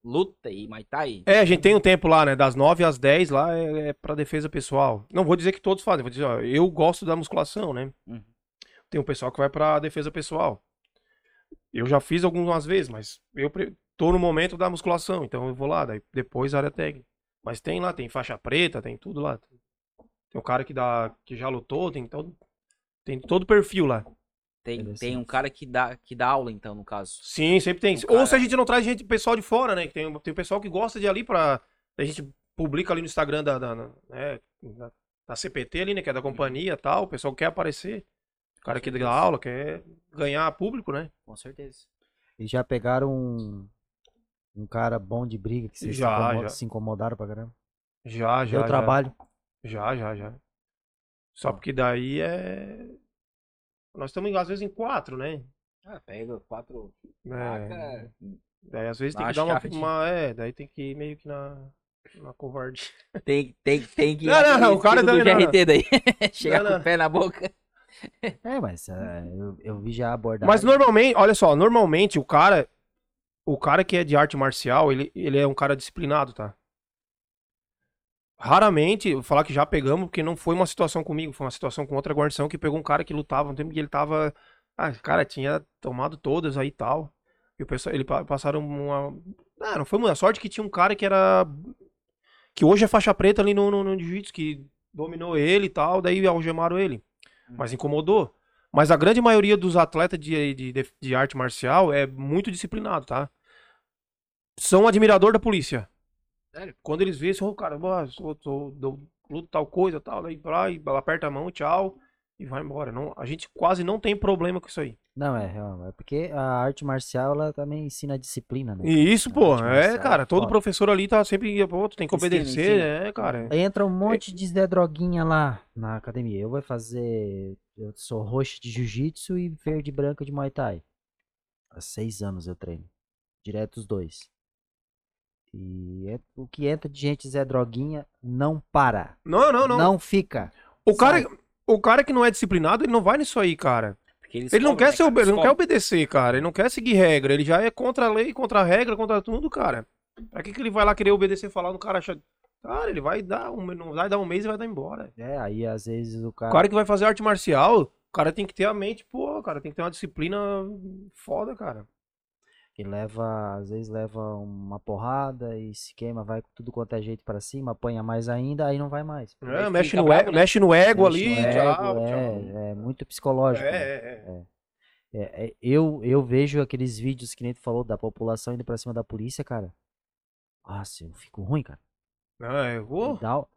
luta e Muay Thai. É, a gente tem um tempo lá, né? Das 9 às 10 lá é, é pra defesa pessoal. Não vou dizer que todos fazem, vou dizer, ó, eu gosto da musculação, né? Uhum. Tem um pessoal que vai pra defesa pessoal. Eu já fiz algumas vezes, mas eu tô no momento da musculação, então eu vou lá, daí depois área técnica. Mas tem lá, tem faixa preta, tem tudo lá. Tem o cara que dá que já lutou, tem todo tem todo o perfil lá. Tem, tem um cara que dá, que dá aula, então, no caso. Sim, sempre tem. O Ou cara- se a gente não traz gente, pessoal de fora, né? que Tem, tem pessoal que gosta de ir ali pra. A gente publica ali no Instagram da, da, né, da- da CPT ali, né? Que é da companhia e tal. O pessoal quer aparecer. O cara que dá aula, quer ganhar público, né? Com certeza. E já pegaram um, um cara bom de briga que vocês se, Já, incomo- já. se incomodaram pra caramba. Já, já. Deu já. trabalho. Já, já, já. Só porque daí é. Nós estamos, às vezes, em quatro, né? Ah, pega quatro É, daí às vezes tem que dar uma uma, uma- É, daí tem que ir meio que na. Na covardia. <laughs> Tem, tem, tem que <laughs> Não, não, naquele o cara estilo do também não, GRT daí. <laughs> Chegar Não, com não. o pé na boca. É, mas é, eu, eu vi já a abordagem. Mas normalmente, olha só, normalmente o cara. O cara que é de arte marcial, ele, ele é um cara disciplinado, tá? Raramente, falar que já pegamos, porque não foi uma situação comigo, foi uma situação com outra guarnição que pegou um cara que lutava, um tempo que ele tava. Ah, cara, tinha tomado todas aí e tal. E o pessoal, ele pa- passaram uma. Ah, não foi muita sorte que tinha um cara que era. Que hoje é faixa preta ali no, no, no jiu-jitsu, que dominou ele e tal, daí algemaram ele. Mas incomodou. Mas a grande maioria dos atletas de, de, de, de arte marcial é muito disciplinado, tá? São admirador da polícia. Sério? Quando eles veem, assim, ô, cara, eu sou, sou, dou- luto tal coisa, tal, daí vai, e aperta a mão, tchau, e vai embora. Não, a gente quase não tem problema com isso aí. Não, é, real, é porque a arte marcial ela também ensina disciplina, né? E isso, A pô, é, marcial cara, é todo foda. professor ali tá sempre, pô, tu tem que obedecer, ensina. é, cara. Entra um monte de Zé Droguinha lá na academia. Eu vou fazer. Eu sou roxo de jiu-jitsu e verde e branco de Muay Thai. Há seis anos eu treino. Direto os dois. E é- o que entra de gente Zé Droguinha não para. Não, não, não. Não fica. O cara, o cara que não é disciplinado, ele não vai nisso aí, cara. Ele não cobram, quer né, ser ele não quer obedecer, cara. Ele não quer seguir regra. Ele já é contra a lei, contra a regra, contra tudo, cara. Pra que, que ele vai lá querer obedecer e falar no cara achar. Cara, ele vai dar um, não vai dar um mês e vai dar embora. É, aí às vezes o cara. O cara que vai fazer arte marcial, o cara tem que ter a mente, pô, cara, tem que ter uma disciplina foda, cara. Que leva, às vezes leva uma porrada e se queima, vai com tudo quanto é jeito pra cima, apanha mais ainda, aí não vai mais. É, mexe, no bravo, ego, né? mexe no ego Mexe ali, no tchau, ego, tchau. é, é muito psicológico. É, né? é, é. É, é, eu, eu vejo aqueles vídeos que nem tu falou da população indo pra cima da polícia, cara. Nossa, eu fico ruim, cara. É, dá o-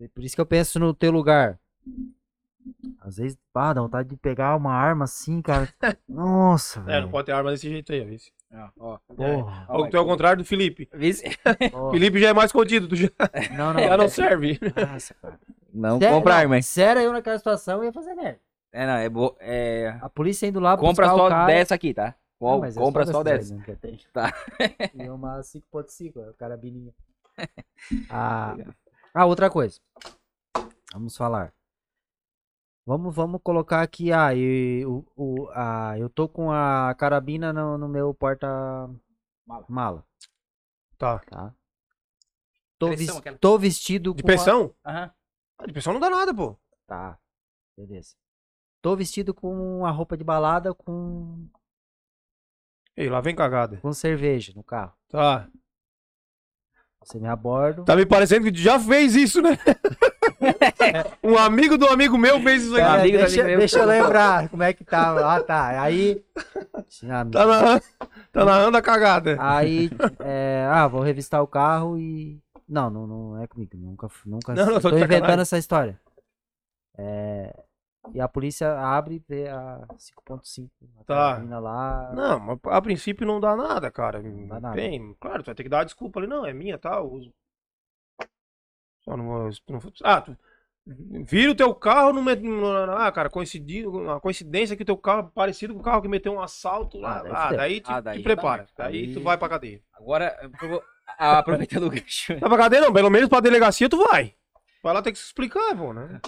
é Por isso que eu penso no teu lugar. Às vezes, pá, dá vontade de pegar uma arma assim, cara. <laughs> Nossa, é, não velho. pode ter arma desse jeito aí, vice. Ó, ó. Porra, Ou tu é o contrário do Felipe. <laughs> Felipe já é mais contido, tu já, Não, não. <laughs> já não serve. Nossa, cara. Não Sério, compra não, arma, hein? Sério, eu naquela situação ia fazer merda. É, não, é, bo... é... A polícia indo lá Compra buscar só o cara... dessa aqui, tá? Não, mas é compra só dessa. mesmo que eu tenho. Tá. E uma 5.5, a carabininha. Ah, ah, outra coisa. Vamos falar. Vamos, vamos colocar aqui, ah, e, o, o, ah, eu tô com a carabina no, no meu porta-mala, Mala. Tá. tá? Tô, Pressão, aquela. tô vestido De com a- pressão? Aham. Ah, De pressão não dá nada, pô. Tá, beleza. Tô vestido com a roupa de balada com, Ei, lá vem cagada. com cerveja no carro. Tá. Você me aborda. Tá me parecendo que tu já fez isso, né? <laughs> <laughs> Um amigo do amigo meu fez isso É, aí. amigo deixa, amiga meu. deixa eu lembrar como é que tava. Ah, tá. Aí. Tá na, tá narrando a cagada. Aí, é, ah, vou revistar o carro e. Não, não, não é comigo. Nunca, nunca. Não, não, tô tô inventando essa história. É, e a polícia abre e vê a 5.5. a Tá. lá. Não, mas a princípio não dá nada, cara. dá nada. Tem, claro, tu vai ter que dar uma desculpa ali. Não, é minha, tá? Eu uso. Só não, vou- não vou- Ah, tu vira o teu carro no. no- Ah, cara, coincidiu, uma coincidência que o teu carro é parecido com o carro que meteu um assalto lá. Ah, daí Ah, daí te, Ah, daí te prepara. merda. Daí Aí- tu vai pra cadeia. Agora, eu vou- ah, aproveitando o gancho. Não pra cadeia não, pelo menos pra delegacia tu vai. Vai lá ter que se explicar, pô, né?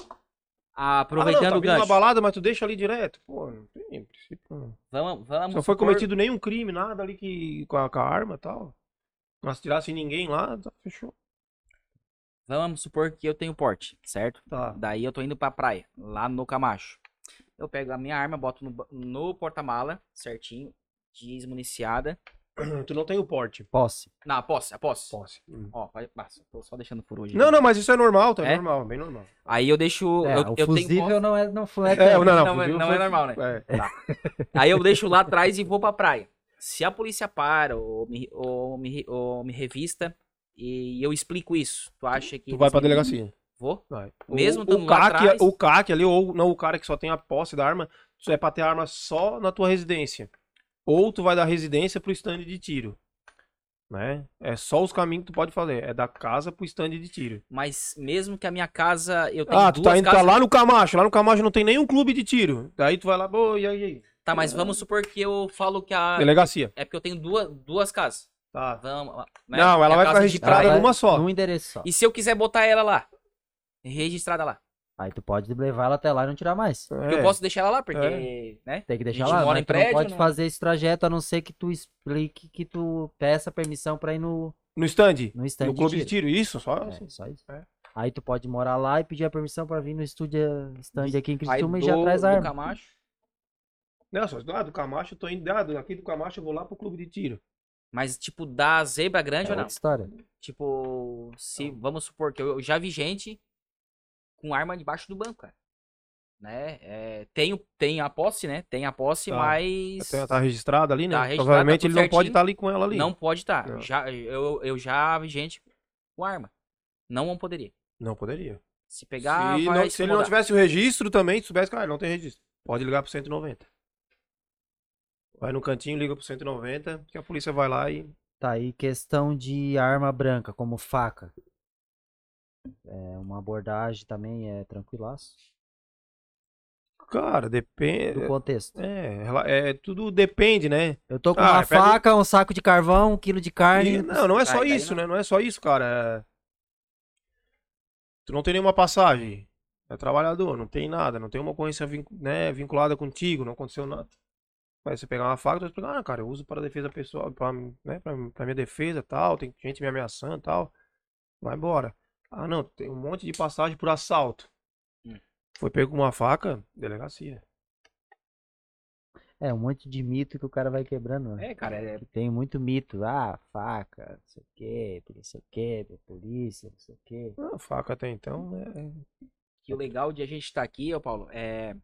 Ah, Ah, aproveitando não, tá o vindo uma gancho. balada, mas tu deixa ali direto. Pô, não tem, em princípio. Não. Vamos, vamos Não foi cometido nenhum crime, nada ali que, com, a, com a arma e tal. Mas tirasse ninguém lá, tá, fechou. Vamos supor que eu tenho porte, certo? Tá. Daí eu tô indo pra praia, lá no Camacho. Eu pego a minha arma, boto no, no porta-mala, certinho, desmuniciada. <clears throat> Tu não tem o porte. Posse. Não, a posse, a posse. Posse. Ó, vai, passa, tô só deixando por hoje. Não, não, mas isso é normal, tá? É? normal, bem normal. Aí eu deixo. É, eu, o eu tenho fusível posse, não é, não foi. É, tanto. não, não, Não, não foi- é normal, né? É. Aí eu deixo lá atrás e vou pra praia. Se a polícia para ou me, ou me, ou me revista e eu explico isso, tu acha que. Tu vai pra delegacia. Vou? Vai. Mesmo o, o lá CAC, atrás? o CAC ali, ou não o cara que só tem a posse da arma, tu é pra ter a arma só na tua residência. Ou tu vai da residência pro stand de tiro. Né? É só os caminhos que tu pode fazer. É da casa pro stand de tiro. Mas mesmo que a minha casa. Eu tenho Ah, tu tá indo tá casas. lá no Camacho. Lá no Camacho não tem nenhum clube de tiro. Daí tu vai lá, pô, e aí, e aí? Tá, mas vamos supor que eu falo que a. Delegacia. É porque eu tenho duas, duas casas. Tá. Vamos. né? Não, ela Minha vai ficar registrada praia. vai numa só. Num endereço só. E se eu quiser botar ela lá? Registrada lá. Aí tu pode levar ela até lá e não tirar mais. É. eu posso deixar ela lá, porque. Né? Tem que deixar gente lá. mora mas em tu não prédio, pode não- fazer esse trajeto a não ser que tu explique que tu peça permissão pra ir no, No stand. no stand No clube de tiro. tiro. Isso, só. É, assim. só isso. É. Aí tu pode morar lá e pedir a permissão pra vir no estúdio stand aqui em Criciúma e do, já traz a do arma. Camacho. Não, só ah, do Camacho eu tô indo. Ah, daqui do Camacho eu vou lá pro clube de tiro. Mas, tipo, da zebra grande É ou não? história. Tipo, se vamos supor que eu, eu já vi gente com arma debaixo do banco, cara. Né? É, tem, tem a posse, né? Tem a posse, Tá. mas Tá, tá registrado ali, né? Tá registrado, Provavelmente tá ele não pode certinho. estar ali com ela ali. não pode estar. Não. Já, eu, eu já vi gente com arma. Não, não poderia. Não poderia. Se pegar, se, vai não- se ele não tivesse o registro também, se soubesse, cara, não tem registro. Pode ligar pro 190. Vai no cantinho, liga pro 190, que a polícia vai lá e. Tá, e questão de arma branca, como faca. É, uma abordagem também é tranquilaço. Cara, Do depende. contexto. É, é, tudo depende, né? Eu tô com Ah, uma pega- faca, um saco de carvão, um quilo de carne. E- não, não é só aí isso, não. né? Não é só isso, cara. Tu não tem nenhuma passagem. É trabalhador, não tem nada, não tem uma ocorrência vin- né, vinculada contigo, não aconteceu nada. Vai você pegar uma faca, tu vai explicar, ah, cara, eu uso para defesa pessoal, pra, né, pra, pra minha defesa tal, tem gente me ameaçando tal. Vai embora. Ah, não, tem um monte de passagem por assalto. Hum. Foi pego com uma faca, delegacia. É, um monte de mito que o cara vai quebrando. né? É, cara, é, Tem muito mito. Ah, faca, não sei o quê, não sei o quê, polícia, não sei o quê. Ah, faca até então, é, que o legal de a gente estar aqui, ô Paulo, é.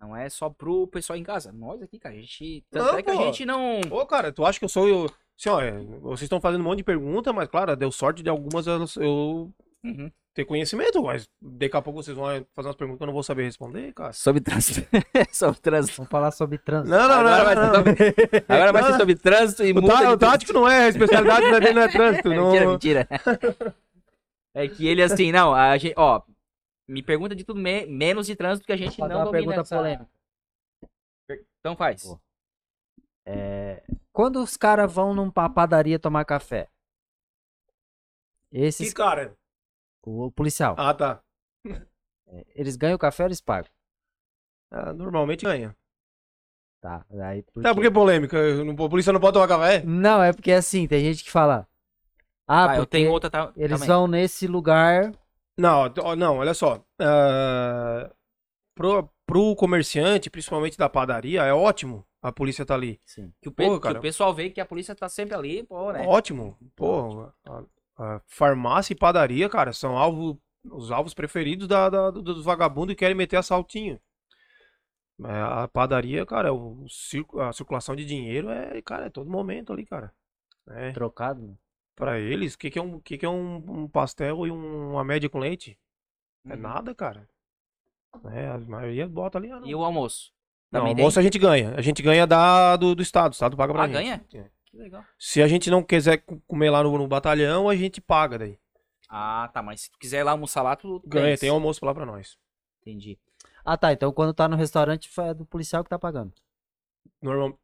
Não é só pro pessoal em casa. Nós aqui, cara, a gente. Tanto Não, é que a pô. gente não. Ô, cara, tu acha que eu sou. Eu, assim, ó, é, vocês estão fazendo um monte de pergunta, mas, claro, deu sorte de algumas eu Uhum. ter conhecimento, mas daqui a pouco vocês vão fazer umas perguntas que eu não vou saber responder, cara. Sobre trânsito. <laughs> sobre trânsito. Vamos falar sobre trânsito. Não, não, Agora não. vai não, sobre- <laughs> Agora vai ser sobre trânsito e de o tático não é, a especialidade dele não é <laughs> trânsito. não... Mentira, mentira. É que ele assim, não, a gente, ó, me pergunta de tudo me- menos de trânsito que a gente não uma domina pergunta essa- polêmica. Então faz. É, quando os caras vão numa padaria tomar café, Que esses, cara? o policial, Ah, tá. é, eles ganham o café ou eles pagam? Ah, normalmente ganha. Tá, aí por Tá, por que polêmica? A polícia não pode tomar café? Não, é porque assim, tem gente que fala. Ah, Ah, eu tenho outra ta- eles também. vão nesse lugar. Não, não, olha só. Ah, pro, pro comerciante, principalmente da padaria, é ótimo a polícia tá ali. Sim. Que o, pe- que o pessoal vê que a polícia tá sempre ali, pô, né? Ótimo. Pô, a, a farmácia e padaria, cara, são alvo os alvos preferidos da, da- do- dos vagabundos e querem meter assaltinho. Mas A padaria, cara, o a circulação de dinheiro é, cara, é todo momento ali, cara. É, Trocado. né? Pra eles, o que, que é, um, que que é um, um pastel e um- uma média com leite? É Uhum. nada, cara. É, a maioria bota ali. ah, não. E o almoço? Não, Também almoço a gente ganha. A gente ganha da, do, do Estado. O Estado paga pra Ah, gente. ganha? É. Que legal. Se a gente não quiser co- comer lá no, no batalhão, a gente paga daí. Ah, tá. Mas se tu quiser ir lá almoçar lá, tu Ganha, tens. tem almoço lá pra nós. Entendi. Ah, tá. Então quando tá no restaurante é do policial que tá pagando. Normal...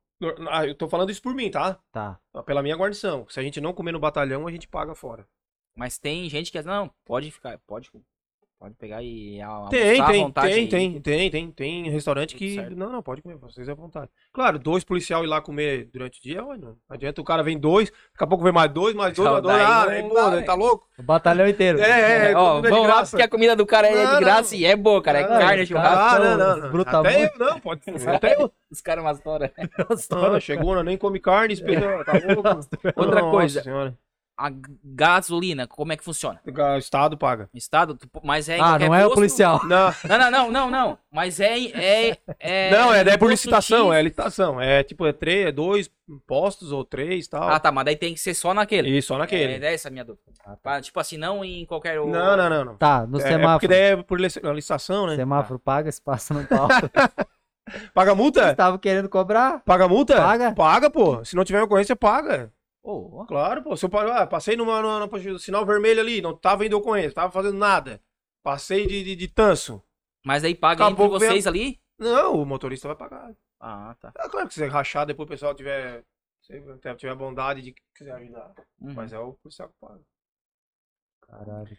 Ah, eu tô falando isso por mim, tá? Tá. Pela minha guarnição. Se a gente não comer no batalhão, a gente paga fora. Mas tem gente que não, pode ficar, pode, pode pegar e almoçar Tem, à tem, vontade tem, aí. tem, tem, tem, tem restaurante que. certo. Não, não, pode comer, vocês à vontade. Claro, dois policial ir lá comer durante o dia, olha, não adianta o cara vem dois, daqui a pouco vem mais dois, mais dois, mais dois. daí Ah, não aí, dá, pô, né? tá louco? O batalhão inteiro. É, é, Ó, é de vamos lá porque a comida do cara é Não, de graça não. e é boa, cara. É Não, carne, churrasco. Ah, não, não, não. brutamontes. Até eu, não, pode. <laughs> Até eu. Os caras mastora. Não, chegou, não, nem come carne, espelho, tá louco. Outra Nossa coisa. A gasolina, como é que funciona? O Estado paga. Estado, mas é Ah, não é o policial. Não, Não, não, não, não, não. Mas é é é <laughs> não, é, é por licitação, X. é licitação. É tipo, é três, é dois postos ou três e tal. Ah, tá, mas daí tem que ser só naquele. E só naquele. É, é essa a minha dúvida. Ah, Tipo assim, não em qualquer outro. Não, não, não, não. Tá, no É, é porque semáforo. daí é por lic- licitação, né? Semáforo paga, se passa no pau. <laughs> Paga multa? Estavam querendo cobrar? Paga multa? Paga. Paga, pô. Se não tiver ocorrência, paga. Ô, Claro, pô. Se eu ah, passei numa, numa, numa- sinal vermelho ali, não tava indo ocorrência, tava fazendo nada. Passei de, de, de tanso. Mas aí paga Acabou entre vocês ali? Não, o motorista vai pagar. Ah, tá. É claro que se você rachar, depois o pessoal tiver, se tiver bondade de quiser ajudar. Uhum. Mas é o policial que paga. Caralho.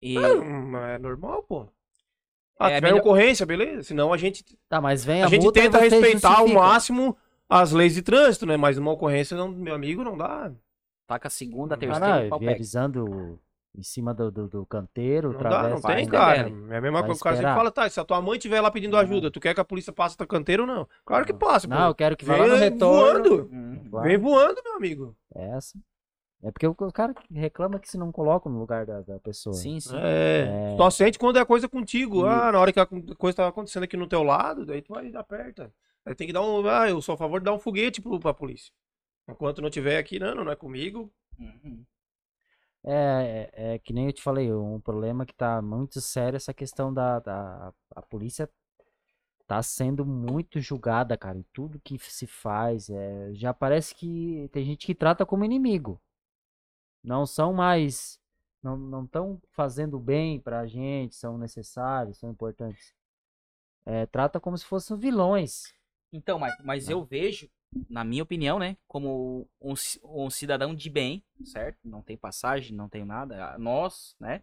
E Hum, É normal, pô. Ah, É, tiver melhor- ocorrência, beleza. Senão a gente, Tá, mas vem a, a gente multa tenta respeitar justificam. máximo as leis de trânsito, né? Mas uma ocorrência, não, meu amigo, não dá. taca a segunda, a terceira e pau pega. viarizando em cima do, do, do canteiro, Não dá, não tem, cara. É a mesma coisa. O cara sempre fala, tá, se a tua mãe estiver lá pedindo Ah. ajuda, tu quer que a polícia passe teu canteiro ou não? Claro que passa, pô. Não, eu quero que vá lá no Vem retorno. voando. Hum. Claro, Vem voando, meu amigo. É essa. É porque o cara reclama que se não coloca no lugar da, da pessoa. Sim, sim. É. É. Só sente quando é coisa contigo. E- Ah, na hora que a coisa tá acontecendo aqui no teu lado, daí tu vai dar perto. Aí tem que dar um. Ah, eu sou a favor de dar um foguete pro, pra polícia. Enquanto não tiver aqui, não, não é comigo. Uhum. É, é, é que nem eu te falei, um problema que tá muito sério essa questão da, da a polícia tá sendo muito julgada, cara, em tudo que se faz, é, já parece que tem gente que trata como inimigo. Não são mais não não estão fazendo bem pra gente, são necessários, são importantes. É, trata como se fossem vilões. Então, mas, mas eu vejo, na minha opinião, né, como um, um cidadão de bem, certo? Não tem passagem, não tem nada. ah, Nós, né?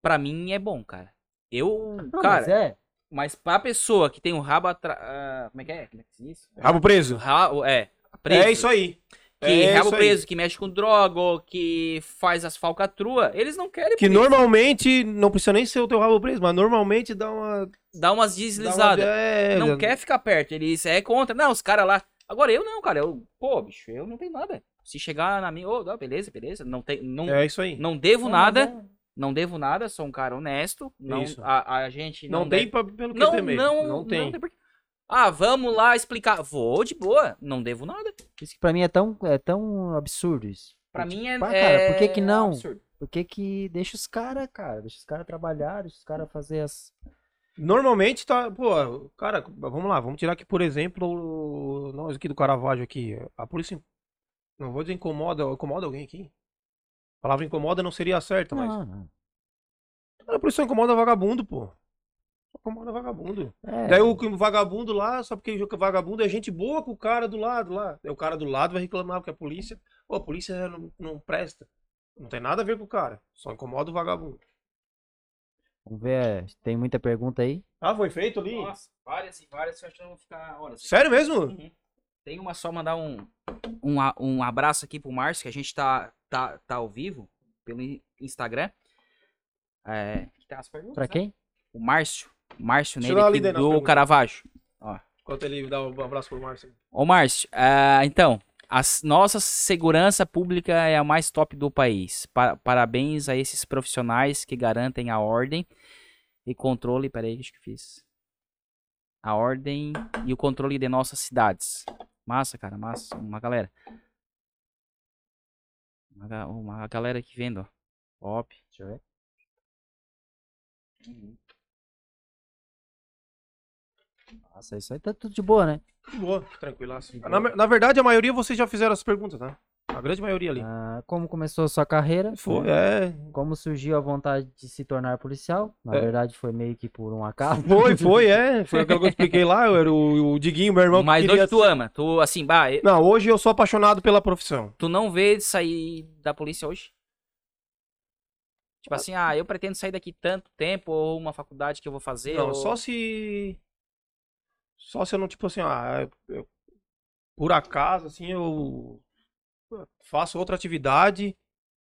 Pra mim é bom, cara. Eu, Não, cara, mas é, mas pra pessoa que tem um rabo atrás. como é que é? Como é que se diz? Rabo preso. Ra- é, preso. É isso aí. Que é rabo preso, que mexe com droga, ou que faz as falcatruas, eles não querem Que normalmente, não precisa nem ser o teu rabo preso, mas normalmente dá uma. Dá umas dá uma- deslizadas. é, não quer ficar perto. Eles é contra. Não, os caras lá. Agora eu não, cara. Eu, pô, bicho, eu não tenho nada. Se chegar na minha, ô, não, beleza, beleza. Não, tem, não, É isso aí. não devo Não, nada. é. Não devo nada. Sou um cara honesto. Não, Isso. a, a gente não, Não, tem deve- pra, pelo que Não, temer. não, não tem. porquê. Ah, vamos lá explicar. Vou de boa. Não devo nada. Isso que pra mim é tão, é tão absurdo isso. Pra Tipo, mim é. pá, cara, é por que que não? absurdo. Por que que deixa os caras, cara? Deixa os caras trabalhar, deixa os caras fazer as. Normalmente tá, pô, cara, vamos lá, vamos tirar aqui, por exemplo, o- nós aqui do Caravaggio aqui. A polícia, não vou dizer incomoda, incomoda alguém aqui? A palavra incomoda não seria a certa, mas. Não, não. A polícia incomoda vagabundo, pô. Incomoda vagabundo. É, Daí o vagabundo lá, só porque o vagabundo é gente boa com o cara do lado lá. Daí o cara do lado vai reclamar porque a polícia. Pô, a polícia não, não presta. Não tem nada a ver com o cara. Só incomoda o vagabundo. Vamos ver, tem muita pergunta aí. Ah, foi feito ali? Nossa, várias e várias que eu acho que vão ficar horas. Sério mesmo? Uhum. Tem uma só mandar um, um, um abraço aqui pro Márcio, que a gente tá, tá, tá ao vivo pelo in- Instagram. É, que tem as perguntas, Pra né? quem? O Márcio. Márcio Deixa nele aqui do. Caravaggio. Enquanto ele dá um abraço pro Márcio. Ô Márcio, ah, então, a nossa segurança pública é a mais top do país. Pa- parabéns a esses profissionais que garantem a ordem e controle. Peraí, acho que fiz. A ordem e o controle de nossas cidades. Massa, cara, massa. Uma galera. Uma, uma galera aqui vendo, ó. Top. Deixa eu ver. Nossa, isso aí tá tudo de boa, né? De boa, tranquilaço. Na, na verdade, a maioria vocês já fizeram as perguntas, tá? A grande maioria ali. Ah, como começou a sua carreira? Foi, né? é. Como surgiu a vontade de se tornar policial? Na É. verdade, foi meio que por um acaso. Foi, foi, <laughs> é. Foi aquilo que eu expliquei lá. Eu era o, o Diguinho, meu irmão. que Mas queria hoje tu ama. Tu, assim, bah, eu- Não, hoje eu sou apaixonado pela profissão. tu não vê sair da polícia hoje? Tipo assim, ah, eu pretendo sair daqui tanto tempo, ou uma faculdade que eu vou fazer. Não, ou... só se. Só se eu não, tipo assim, ah, eu- por acaso, assim, eu faço outra atividade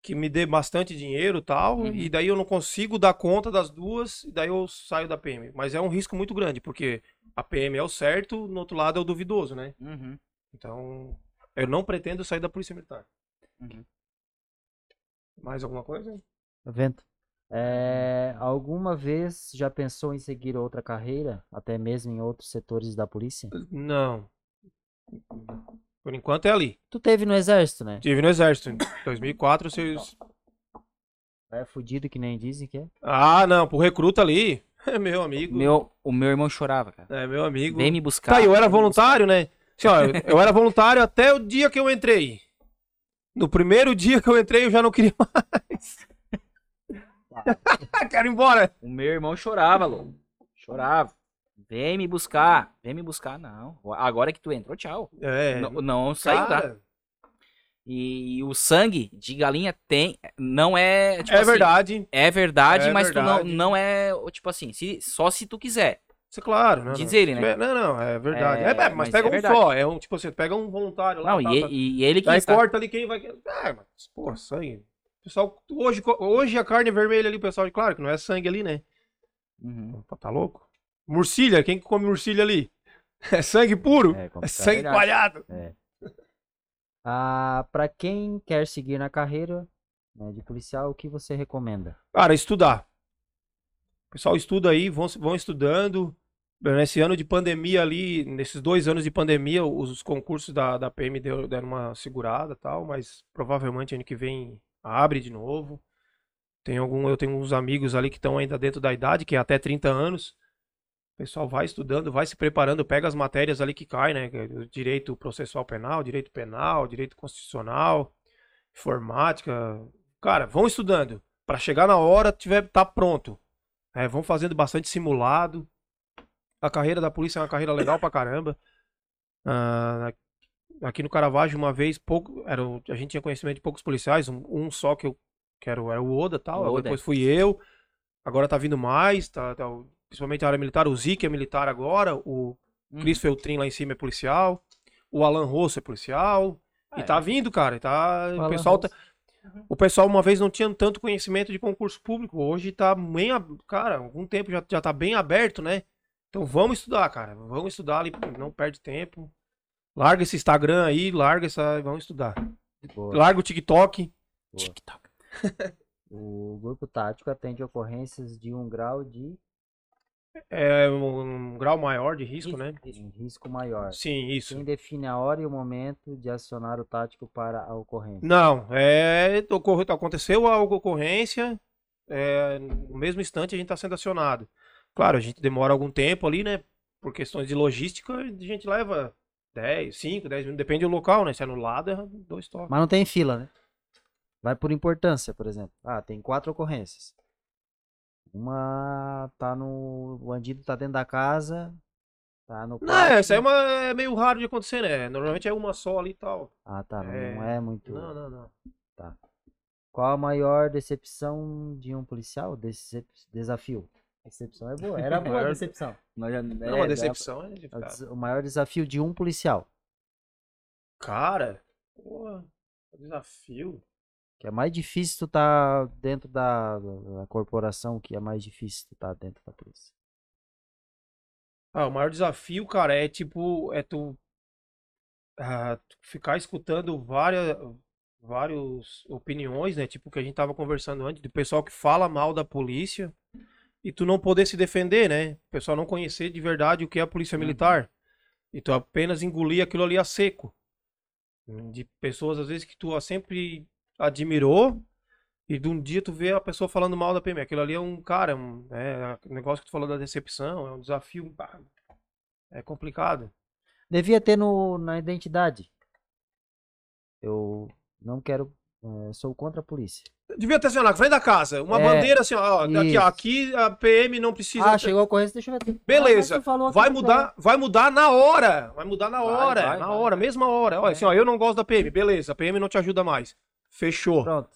que me dê bastante dinheiro e tal, Uhum. e daí eu não consigo dar conta das duas, e daí eu saio da PM. Mas é um risco muito grande, porque a PM é o certo, no outro lado é o duvidoso, né? Uhum. Então, eu não pretendo sair da Polícia Militar. Uhum. Mais alguma coisa? Tá vendo? É, alguma vez já pensou em seguir outra carreira, até mesmo em outros setores da polícia? Não. Por enquanto é ali. Tu teve no exército, né? Tive no exército. Em 2004, vocês... É fudido que nem dizem que é. Ah, não, pro recruta ali. <laughs> É meu amigo. Meu, o meu irmão chorava, cara. É meu amigo. Vem me buscar. Tá, eu era voluntário, né? Assim, ó, eu, <laughs> eu era voluntário até o dia que eu entrei. No primeiro dia que eu entrei, eu já não queria <laughs> mais. <laughs> Quero ir embora. O meu irmão chorava, louco. Chorava. Vem me buscar. Vem me buscar, não. Agora que tu entrou, tchau. É, não, não saiu, tá? E, o sangue de galinha tem. Não é. Tipo é assim, verdade. É verdade, É mas tu verdade. não, não é. Tipo assim, se, só se tu quiser. Isso é claro. Não, Diz não. ele, né? É, Não, não, é verdade. É, É, é, mas, mas pega é um verdade. só. É um, tipo assim, pega um voluntário lá. Não, tá, e, tá. e- ele que Aí está. corta ali quem vai. Ah, mas, pô, sangue. Pessoal, hoje, hoje a carne é vermelha ali, pessoal, claro que não é sangue ali, né? Uhum. Tá louco? Murcilha, quem que come murcilha ali? <laughs> É sangue puro? É É, sangue coalhado. Ah, para quem quer seguir na carreira né, de policial, o que você recomenda? Cara, estudar. O pessoal estuda aí, vão, vão estudando. Nesse ano de pandemia ali, nesses dois anos de pandemia, os, os concursos da, da PM deu- deram uma segurada tal, mas provavelmente ano que vem abre de novo. Tem algum, eu tenho uns amigos ali que estão ainda dentro da idade, que é até 30 anos. O pessoal vai estudando, vai se preparando, pega as matérias ali que caem, né? é Direito processual penal, direito penal, direito constitucional, informática. Cara, vão estudando. Pra chegar na hora, tiver tá pronto. É, vão fazendo bastante simulado. A carreira da polícia é uma carreira legal pra caramba. Ah, aqui no Caravaggio, uma vez, pouco, era, a gente tinha conhecimento de poucos policiais, um, um só que eu que era, o- Oda tal. O Oda. Depois fui eu. Agora tá vindo mais, tá, tá principalmente a área militar. O Zic é militar agora. O Uhum. Cris Feltrin lá em cima é policial. O Alan Rosso é policial. Ah, e tá é. vindo, cara. Tá, O o pessoal tá, Uhum. o pessoal uma vez não tinha tanto conhecimento de concurso público, hoje tá bem, cara, algum tempo já, já tá bem aberto, né? Então vamos estudar, cara, vamos estudar ali, não perde tempo. Larga esse Instagram aí, larga essa, vamos estudar. Boa, Larga o TikTok. boa. TikTok. <laughs> O grupo tático atende ocorrências de um grau de É um, um grau maior de risco, né? um risco maior. Sim, isso. Quem define a hora e o momento de acionar o tático para a ocorrência? Não, é, ocorreu, aconteceu a ocorrência, é, no mesmo instante a gente está sendo acionado. Claro, a gente demora algum tempo ali, né? Por questões de logística, a gente leva 10, 5, 10 minutos, depende do local, né? Se é no lado, é dois toques. Mas não tem fila, né? Vai por importância, por exemplo. Ah, tem quatro ocorrências. Uma tá no. O bandido tá dentro da casa. Tá no. Não, essa aí é, uma, é meio raro de acontecer, né? Normalmente é uma só ali e tal. Ah, tá. Não É. é muito. Não, não, não. Qual a maior decepção de um policial? Decep... Desafio. Decepção é boa. Era boa a Maior- decepção. Nós já- Não, é, uma decepção é É o maior desafio de um policial. Cara, porra, desafio. Que é mais difícil tu tá dentro da, da corporação, que é mais difícil tu tá dentro da polícia. Ah, o maior desafio, cara, é tipo, é tu ah, ficar escutando várias, várias opiniões, né? Tipo o que a gente tava conversando antes, do pessoal que fala mal da polícia e tu não poder se defender, né? O pessoal não conhecer de verdade o que é a polícia Uhum. militar. E tu apenas engolir aquilo ali a seco. De pessoas, às vezes, que tu sempre admirou e de um dia tu vê a pessoa falando mal da PM. Aquilo ali é um, cara, um, é, o negócio que tu falou da decepção, é um desafio, é complicado. Devia ter no, na identidade. Eu não quero. eh, sou contra a polícia. Devia ter assim, ó, na frente da casa, uma É, bandeira assim, ó, aqui, ó, aqui a PM não precisa. Ah, chegou a ocorrência, deixa eu ver. Beleza, Ah, Vai aqui, mudar, vai mudar na hora. Vai mudar na Vai, hora, vai, na vai, hora, vai. mesma hora. Olha, É. assim, ó, eu não gosto da PM, beleza, a PM não te ajuda mais. Fechou, Pronto.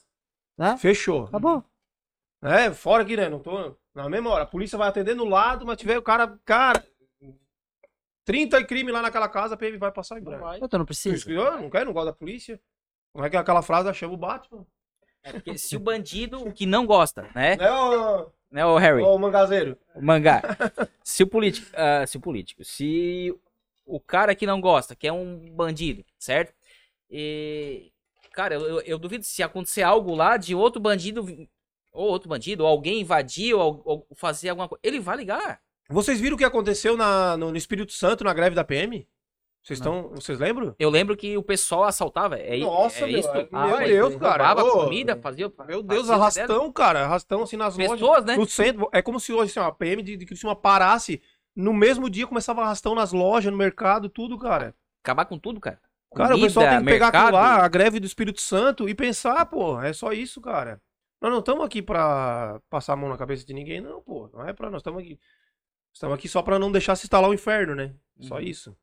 Né? fechou. Acabou. É, fora aqui, né? Não tô na mesma hora. A polícia vai atender no lado, mas tiver o cara, cara, 30 crime lá naquela casa, a PM vai passar em branco. Eu tô, não preciso. Eu não quero, não gosto da polícia. Como é que é aquela frase, chama o Batman? É porque se o bandido que não gosta, né? Né, ô, Né, o Harry? ô mangazeiro? O mangá. Se o político, ah, se o político, se o cara que não gosta, que é um bandido, certo? E, cara, eu, eu- duvido se acontecer algo lá de outro bandido, ou outro bandido, ou alguém invadir, ou, ou fazer alguma coisa, ele vai ligar. Vocês viram o que aconteceu na, no, no Espírito Santo, na greve da PM? Vocês estão. Vocês lembram? Eu lembro que o pessoal assaltava. É, i- Nossa, é meu, isso? é- Ah, meu Deus, cara. roubava Ô, comida, fazia. Meu Deus, fazia arrastão, cara. Arrastão assim nas lojas. Pessoas, né? No centro. É como se hoje assim, a PM de, de Criciúma parasse. No mesmo dia começava arrastão nas lojas, no mercado, tudo, cara. Acabar com tudo, cara. Cara, o pessoal tem que pegar aquilo mercado. lá, a greve do Espírito Santo, e pensar, pô, é só isso, cara. Nós não estamos aqui pra passar a mão na cabeça de ninguém, não, pô. Não é pra nós estamos aqui. Estamos aqui só pra não deixar se instalar o inferno, né? Só Uhum. isso.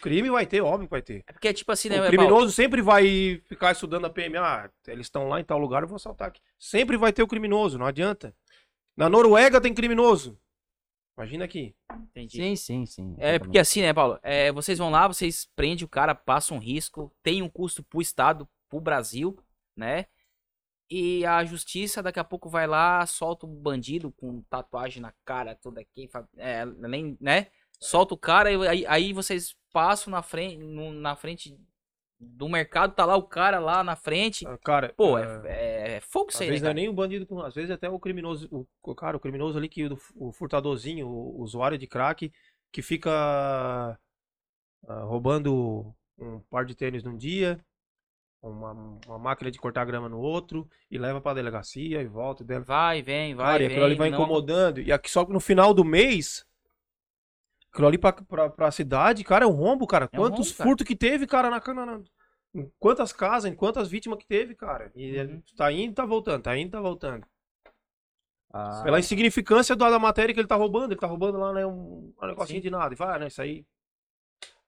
Crime vai ter, óbvio que vai ter. É porque, tipo assim, né? o criminoso sempre vai ficar estudando a PM. Ah, eles estão lá em tal lugar, eu vou assaltar aqui. Sempre vai ter o criminoso, não adianta. Na Noruega tem criminoso. Imagina aqui. Entendi. Sim, sim, sim. É porque assim, né, Paulo? É, vocês vão lá, vocês prendem o cara, passam um risco, tem um custo pro Estado, pro Brasil, né? E a justiça daqui a pouco vai lá, solta o bandido com tatuagem na cara, tudo aqui, é, nem, né? Solta o cara e aí, aí vocês passam na frente, no- na frente do mercado, tá lá o cara lá na frente. Ah, Cara, Pô, ah, é, é, é fogo isso aí, né, vezes não é nem o bandido, com- às vezes até o criminoso, o, o cara, o criminoso ali que o, o furtadorzinho, o, usuário de crack que fica ah, roubando um par de tênis num dia, uma, uma máquina de cortar grama no outro e leva pra delegacia e volta dela. Vai, vem, vai, Cara, e vem. aquilo ali vai não- incomodando e aqui só que no final do mês aquilo ali pra, pra, pra cidade, cara, é um rombo, cara. É um Quantos rombo, cara. furtos que teve, cara, na na- Em quantas casas, em quantas vítimas que teve, cara. E ele Uhum. tá indo, tá voltando, tá indo, tá voltando. Ah, Pela insignificância da, da matéria que ele tá roubando, ele tá roubando lá, né, um, um negocinho de nada. E vai, né, isso aí.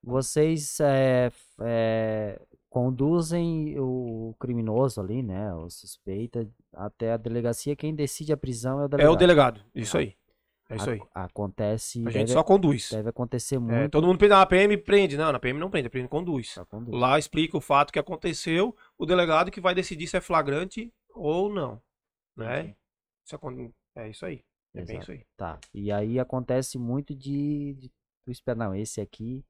vocês é, é, conduzem o criminoso ali, né? O suspeita até a delegacia. Quem decide a prisão é o É delegado. o delegado, isso aí. É isso aí. Ac- Acontece. A deve, gente só conduz. deve acontecer É, muito. todo mundo pensa, ah, a PM prende. Não, na PM não prende, a PM conduz. conduz. Lá explica o fato que aconteceu, o delegado que vai decidir se é flagrante ou não. Né? Isso é, é isso aí. É bem Exato. isso aí. Tá. E aí acontece muito de, de tu esperar, não, esse aqui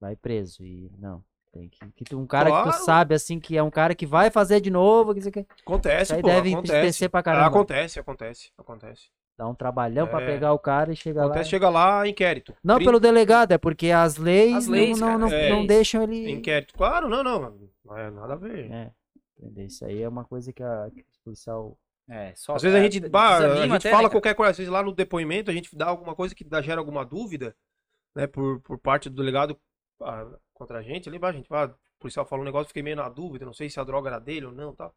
vai preso. E não. Tem que, que um cara que Claro. tu sabe, assim, que é um cara que vai fazer de novo, que aqui. Acontece, Isso aí pô, deve acontece. pra caramba. Acontece, acontece, acontece. Dá um trabalhão pra É. pegar o cara e chegar lá. chega lá, inquérito. Não Trin- pelo delegado, é porque as leis, As leis, não, não, é não deixam ele. Inquérito. Claro, não, não. Não é nada a ver. É, entendeu? Isso aí é uma coisa que a que policial. É, só, Às vezes a é, gente, bah, a gente até, fala né, qualquer coisa, às vezes lá no depoimento a gente dá alguma coisa que dá, gera alguma dúvida, né, por, por parte do delegado ah, contra a gente, ali, bah, a gente, ah, o policial falou um negócio, fiquei meio na dúvida, não sei se a droga era dele ou não, tá.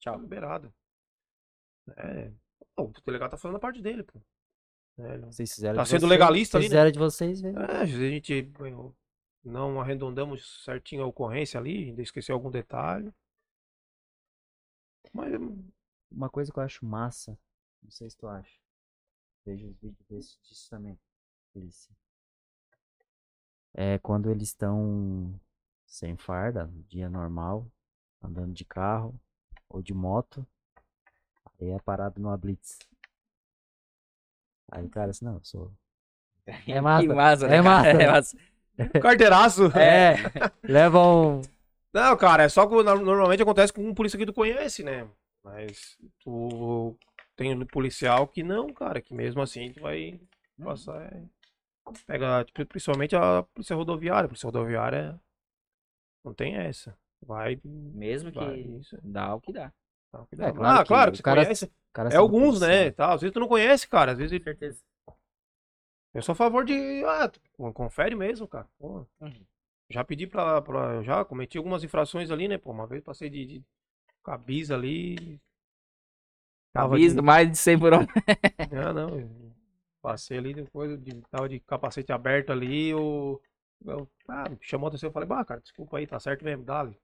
Tchau, liberado. É, pô, o delegado tá falando a parte dele, pô. É, Vocês fizeram Tá sendo vocês, legalista ali, né? de vocês, velho. é, a gente não arredondamos certinho a ocorrência ali, ainda esqueceu algum detalhe. Mas Uma coisa que eu acho massa, não sei se tu acha. Vejo os vídeos desse, disso também. É quando eles estão sem farda, no dia normal, andando de carro ou de moto, aí é parado numa blitz. Aí o cara assim, não, eu sou. <laughs> É massa. Que massa, né, É massa, <laughs> É né? massa. <laughs> Carteiraço. É, levam. Não, cara, é só que no- normalmente acontece com um polícia que tu conhece, né? Mas tu tem um policial que não, cara, que mesmo assim tu vai passar. é, Pega, tipo, principalmente a polícia rodoviária. A polícia rodoviária não tem essa. Vai. Mesmo que vai isso. dá o que dá. Que É, dá. claro ah, que claro que você cara- conhece. Cara, É alguns, né? Tal. Às vezes tu não conhece, cara. Às vezes ele- certeza. eu sou a favor de. Ah, confere mesmo, cara. Pô, Uhum. Já pedi pra, pra. eu Já cometi algumas infrações ali, né? Pô, uma vez passei de, de cabis ali. Tava de- mais de 100 por hora. <laughs> Não, não. Passei ali depois, de, tava de capacete aberto ali, eu, eu ah, chamou a atenção, eu falei, bah, cara, desculpa aí, tá certo mesmo, dale.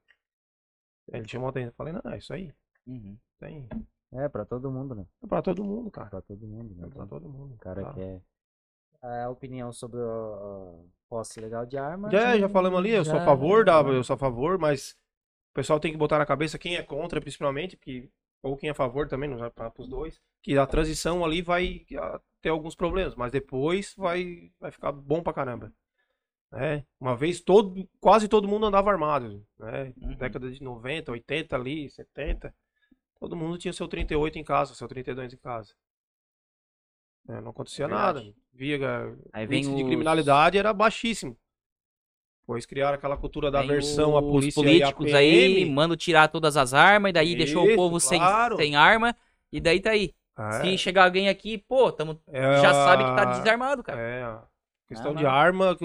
Ele chamou a atenção, eu falei, não, é isso aí, Uhum. tem. É, pra todo mundo, né? É pra todo mundo, cara. Pra todo mundo, né? É pra todo mundo. O cara tá. quer. A opinião sobre a posse legal de arma. Já, já falamos ali, eu sou a já- favor, da, eu sou a favor, mas o pessoal tem que botar na cabeça quem é contra, principalmente, que, ou quem é a favor também, não para os dois, que a transição ali vai ter alguns problemas, mas depois vai, vai ficar bom pra caramba. né? Uma vez todo, quase todo mundo andava armado, né? Uhum. Década de 90, 80 ali, 70, todo mundo tinha seu 38 em casa, seu 32 em casa. É, não acontecia Verdade. nada. Via, Aí o índice de os- criminalidade era baixíssimo. Pois criaram aquela cultura da Vem versão a os polícia políticos aí mandam tirar todas as armas, e daí deixou o Isso, povo sem, claro. sem arma, e daí tá aí. É, Se chegar alguém aqui, pô, tamo, é já sabe que tá desarmado, cara. É, questão Não, de arma, que,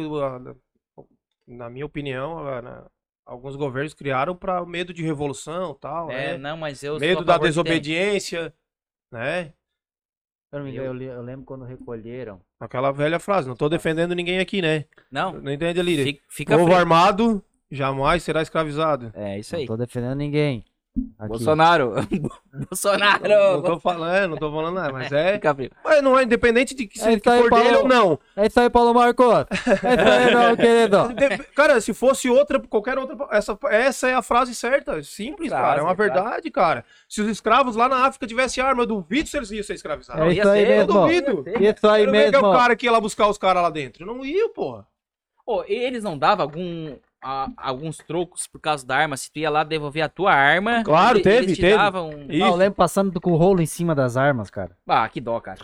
na minha opinião, na- alguns governos criaram para medo de revolução tal, É, né? não, mas eu sou Medo da desobediência, né? Se eu não Eu- eu, le- eu lembro quando recolheram. Aquela velha frase, não tô defendendo ninguém aqui, né? Não, Não entende ali? fica, fica Povo frio. armado jamais será escravizado. É isso Não aí. tô defendendo ninguém. Aqui. Bolsonaro. <laughs> Bolsonaro. Não tô falando, não tô falando nada, mas é. Mas não é independente de que, se É que aí, for dele ou não. É isso aí, Paulo Marcos. É isso aí, meu <laughs> querido. De- Cara, se fosse outra, qualquer outra. Essa, essa é a frase certa. Simples, Frase, cara. É uma frase. verdade, cara. Se os escravos lá na África tivessem arma, eu duvido se eles iam ser escravizados. É ia isso aí eu mesmo. duvido. Isso aí Eu não ia que é mesmo. o cara que ia lá buscar os caras lá dentro. Não ia, porra. Pô, e eles não davam algum, a- alguns trocos por causa da arma? Se tu ia lá devolver a tua arma. Claro, ele- teve, eles te teve. davam. Ah, eu lembro passando com o rolo em cima das armas, cara. Ah, que dó, cara.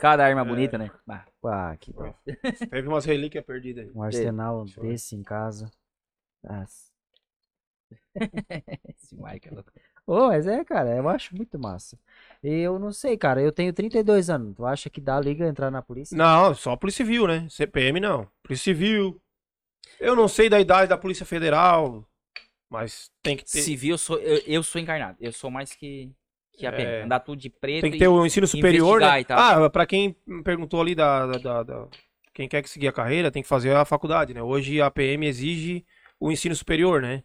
Cada arma É. bonita, né? Ah, que dó. <laughs> Teve umas relíquias perdidas aí. Um arsenal ver. desse em casa. <laughs> Esse Mike é louco. Ô, mas é, cara, eu acho muito massa. Eu não sei, cara, eu tenho 32 anos. Tu acha que dá liga entrar na polícia? Não, só Polícia Civil, né? CPM não. Polícia Civil. Eu não sei da idade da Polícia Federal, mas tem que ter. Civil, eu sou, eu, eu sou encarnado. Eu sou mais que, que a PM. É. Andar tudo de preto. Tem que ter o ensino superior, né? Ah, pra quem perguntou ali da, da- da- da- Quem quer que seguir a carreira, tem que fazer a faculdade, né? Hoje a PM exige o ensino superior, né?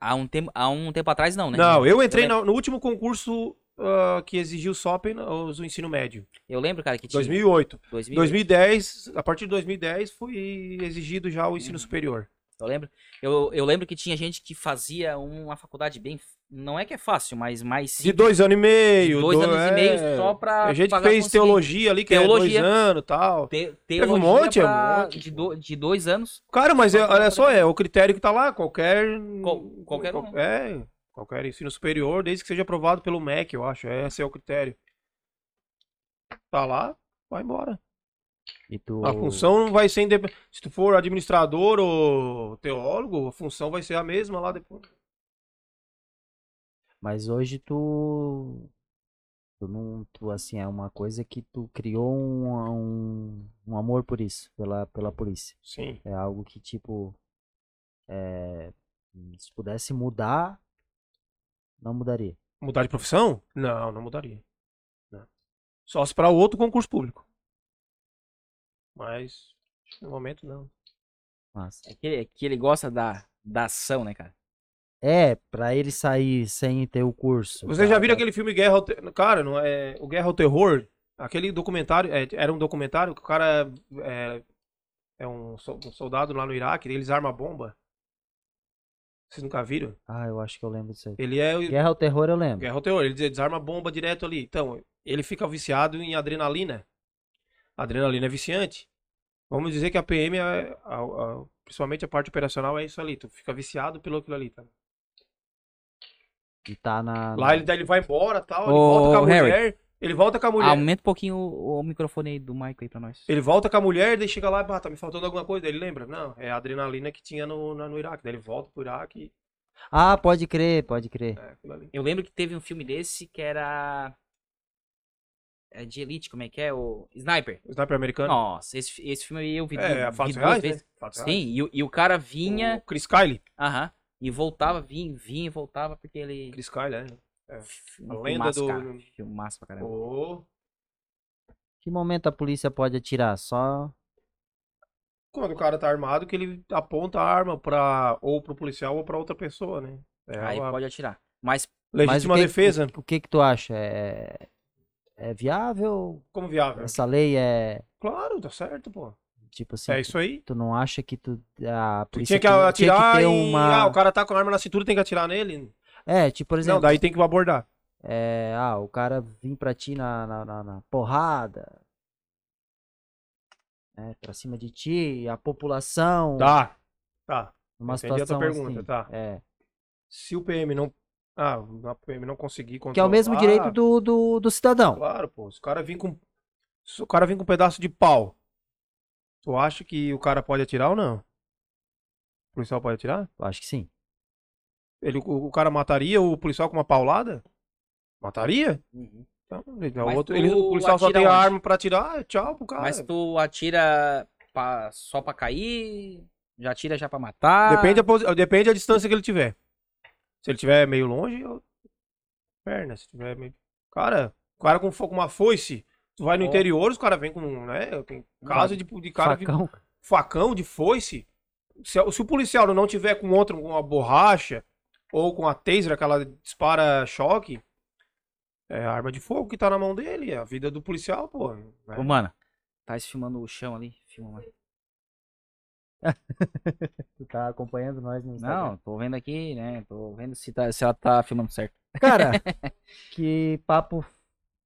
Há, um tempo, há um tempo atrás, não, né? Não, eu entrei lembro. no, no último concurso ah, que exigiu só apenas o ensino médio. Eu lembro, cara, que tinha. 2008. 2000, 2010, a partir de 2010 foi exigido já o ensino Uhum. superior. Eu lembro. Eu, eu lembro que tinha gente que fazia uma faculdade bem. Não é que é fácil, mas mais De simples. dois anos e meio. De dois do- anos e meio é. só pra. Tem gente que pagar fez teologia ali, que Teologia. é dois anos e tal. Te, Teve um monte, é um pra- monte, de, do- de dois anos. Cara, mas é- olha pra só, é o critério que tá lá, qualquer. Qual- qualquer um. É, qualquer ensino superior, desde que seja aprovado pelo MEC, eu acho. Esse é o critério. Tá lá, vai embora. E tu... A função vai ser independente. Se tu for administrador ou teólogo, a função vai ser a mesma lá depois. Mas hoje tu. Tu não. Tu, assim, é uma coisa que tu criou um, um, um amor por isso, pela, pela polícia. Sim. É algo que, tipo. É, se pudesse mudar, não mudaria. Mudar de profissão? Não, não mudaria. Não. Só se para outro concurso público. Mas, no momento, não. Mas, É que, é que ele gosta da, da ação, né, cara? é, pra ele sair sem ter o curso. Vocês já viram aquele filme Guerra ao Terror? Cara, não é... o Guerra ao Terror? Aquele documentário, é, era um documentário que o cara é, é um, um soldado lá no Iraque, eles armam a bomba. Vocês nunca viram? Ah, eu acho que eu lembro disso aí. Ele é o Guerra ao Terror eu lembro. Guerra ao Terror, ele des- desarma a bomba direto ali. Então, ele fica viciado em adrenalina. A adrenalina é viciante. Vamos dizer que a PM, é, a- a- principalmente a parte operacional, é isso ali. Tu fica viciado pelo aquilo ali, tá? E tá na. Lá ele, ele vai embora tal, ele Ô, volta com a Harry. mulher. Ele volta com a mulher. Aumenta um pouquinho o, o microfone aí do Michael aí pra nós. Ele volta com a mulher, daí chega lá e, ah, tá me faltando alguma coisa. Daí ele lembra? Não, é a adrenalina que tinha no, na- no Iraque. Daí ele volta pro Iraque e Ah, pode crer, pode crer. é. Eu lembro que teve um filme desse que era. É de Elite, como é que é? O Sniper. O sniper americano. Nossa, esse, esse filme aí eu vi, é, vi fatos duas reais, vezes. né? Sim, e, o- e o cara vinha. O Chris Kyle. Aham. e voltava, vinha, vinha e voltava porque ele. Chris Kyle, é. É. A lenda filmaço, do- Cara, filmaço pra caramba. Ô, Que momento a polícia pode atirar? Só. Quando o cara tá armado, que ele aponta a arma pra, ou pro policial ou pra outra pessoa, né? É Aí uma pode atirar. Mas Mas legítima o que, defesa. O, o que que tu acha? É, é viável? Como viável. Essa lei é. Claro, tá certo, pô. Tipo assim. É isso aí. Tu não acha que tu. A Tu polícia tinha que atirar tinha que ter uma. Ah, o cara tá com a arma na cintura, tem que atirar nele. É, tipo, por exemplo. Não, daí tem que abordar. É, ah, o cara vir pra ti na, na, na- na porrada. É, pra cima de ti, a população. Tá. Tá. Numa entendi a tua situação pergunta, assim. tá. É. Se o PM não... Ah, a PM não conseguir controlar... Que é o mesmo direito do, do, do cidadão. Claro, pô. Se o cara vir com... Se o cara vir com um pedaço de pau, tu acha que o cara pode atirar ou não? O policial pode atirar? Eu acho que sim. Ele, o, o cara mataria o policial com uma paulada? Mataria? Então, ele- o, Mas outro, ele- o policial só tem a arma pra atirar, é tchau pro cara. Mas tu atira pra- só pra cair? Já atira já pra matar? Depende, a, posi- depende da distância que ele tiver. Se ele tiver meio longe, eu... perna. Se tiver meio... Cara, o cara com, uma foice, tu vai no Ó. interior, os caras vêm com, né, tem caso de, de cara Facão. facão de foice. Se, se o policial não tiver com outro, com uma borracha, ou com a taser, aquela dispara choque, é a arma de fogo que tá na mão dele, é a vida do policial, pô. né? Ô, mano, tá filmando o chão ali? Filma lá. <laughs> Tu tá acompanhando nós no Instagram. Não, tô vendo aqui, né? Tô vendo se, tá, se ela tá filmando certo. Cara, <laughs> que papo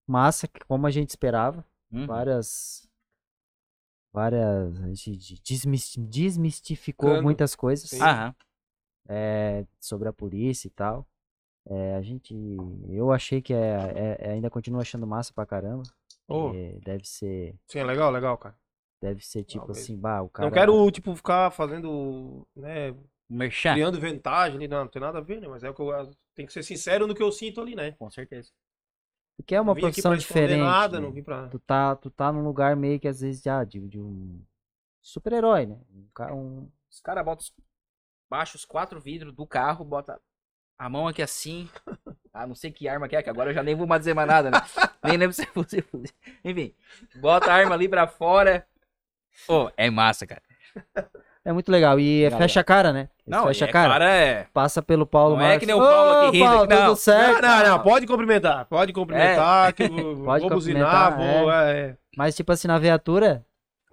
massa, que como a gente esperava. Uhum. Várias. Várias. A gente desmis- desmistificou Cano. muitas coisas Sim. Aham. É, sobre a polícia e tal. É, a gente. Eu achei que é, é- ainda continuo achando massa pra caramba. É, deve ser. sim, é legal, legal, cara. Deve ser tipo assim, bah, o cara. Não quero, tipo, ficar fazendo, né, Merchan. criando vantagem ali, não, não tem nada a ver, né? Mas é o que eu tem que ser sincero no que eu sinto ali, né? Com certeza. Porque é uma profissão diferente. nada, né? não vim pra... tu tá, tu tá num lugar meio que às vezes já de, de um super-herói, né? Um, ca- um- Os caras botam. Baixa os quatro vidros do carro, bota a mão aqui assim. Ah, <laughs> não sei que arma que é, que agora eu já nem vou mais dizer mais nada, né? <laughs> nem lembro se é fuzil, fuzil. Enfim, bota a arma ali pra fora. Pô, é massa, cara. É muito legal. E fecha a cara, né? Eles Não, fecha é, a cara. cara é. Passa pelo Paulo Não é Marques. que nem o Paulo aqui rindo, Paulo, não. tudo certo. Não, não, pode cumprimentar, pode cumprimentar, que eu vou, <laughs> Pode vou buzinar, vou... é, é. Mas tipo assim, na viatura,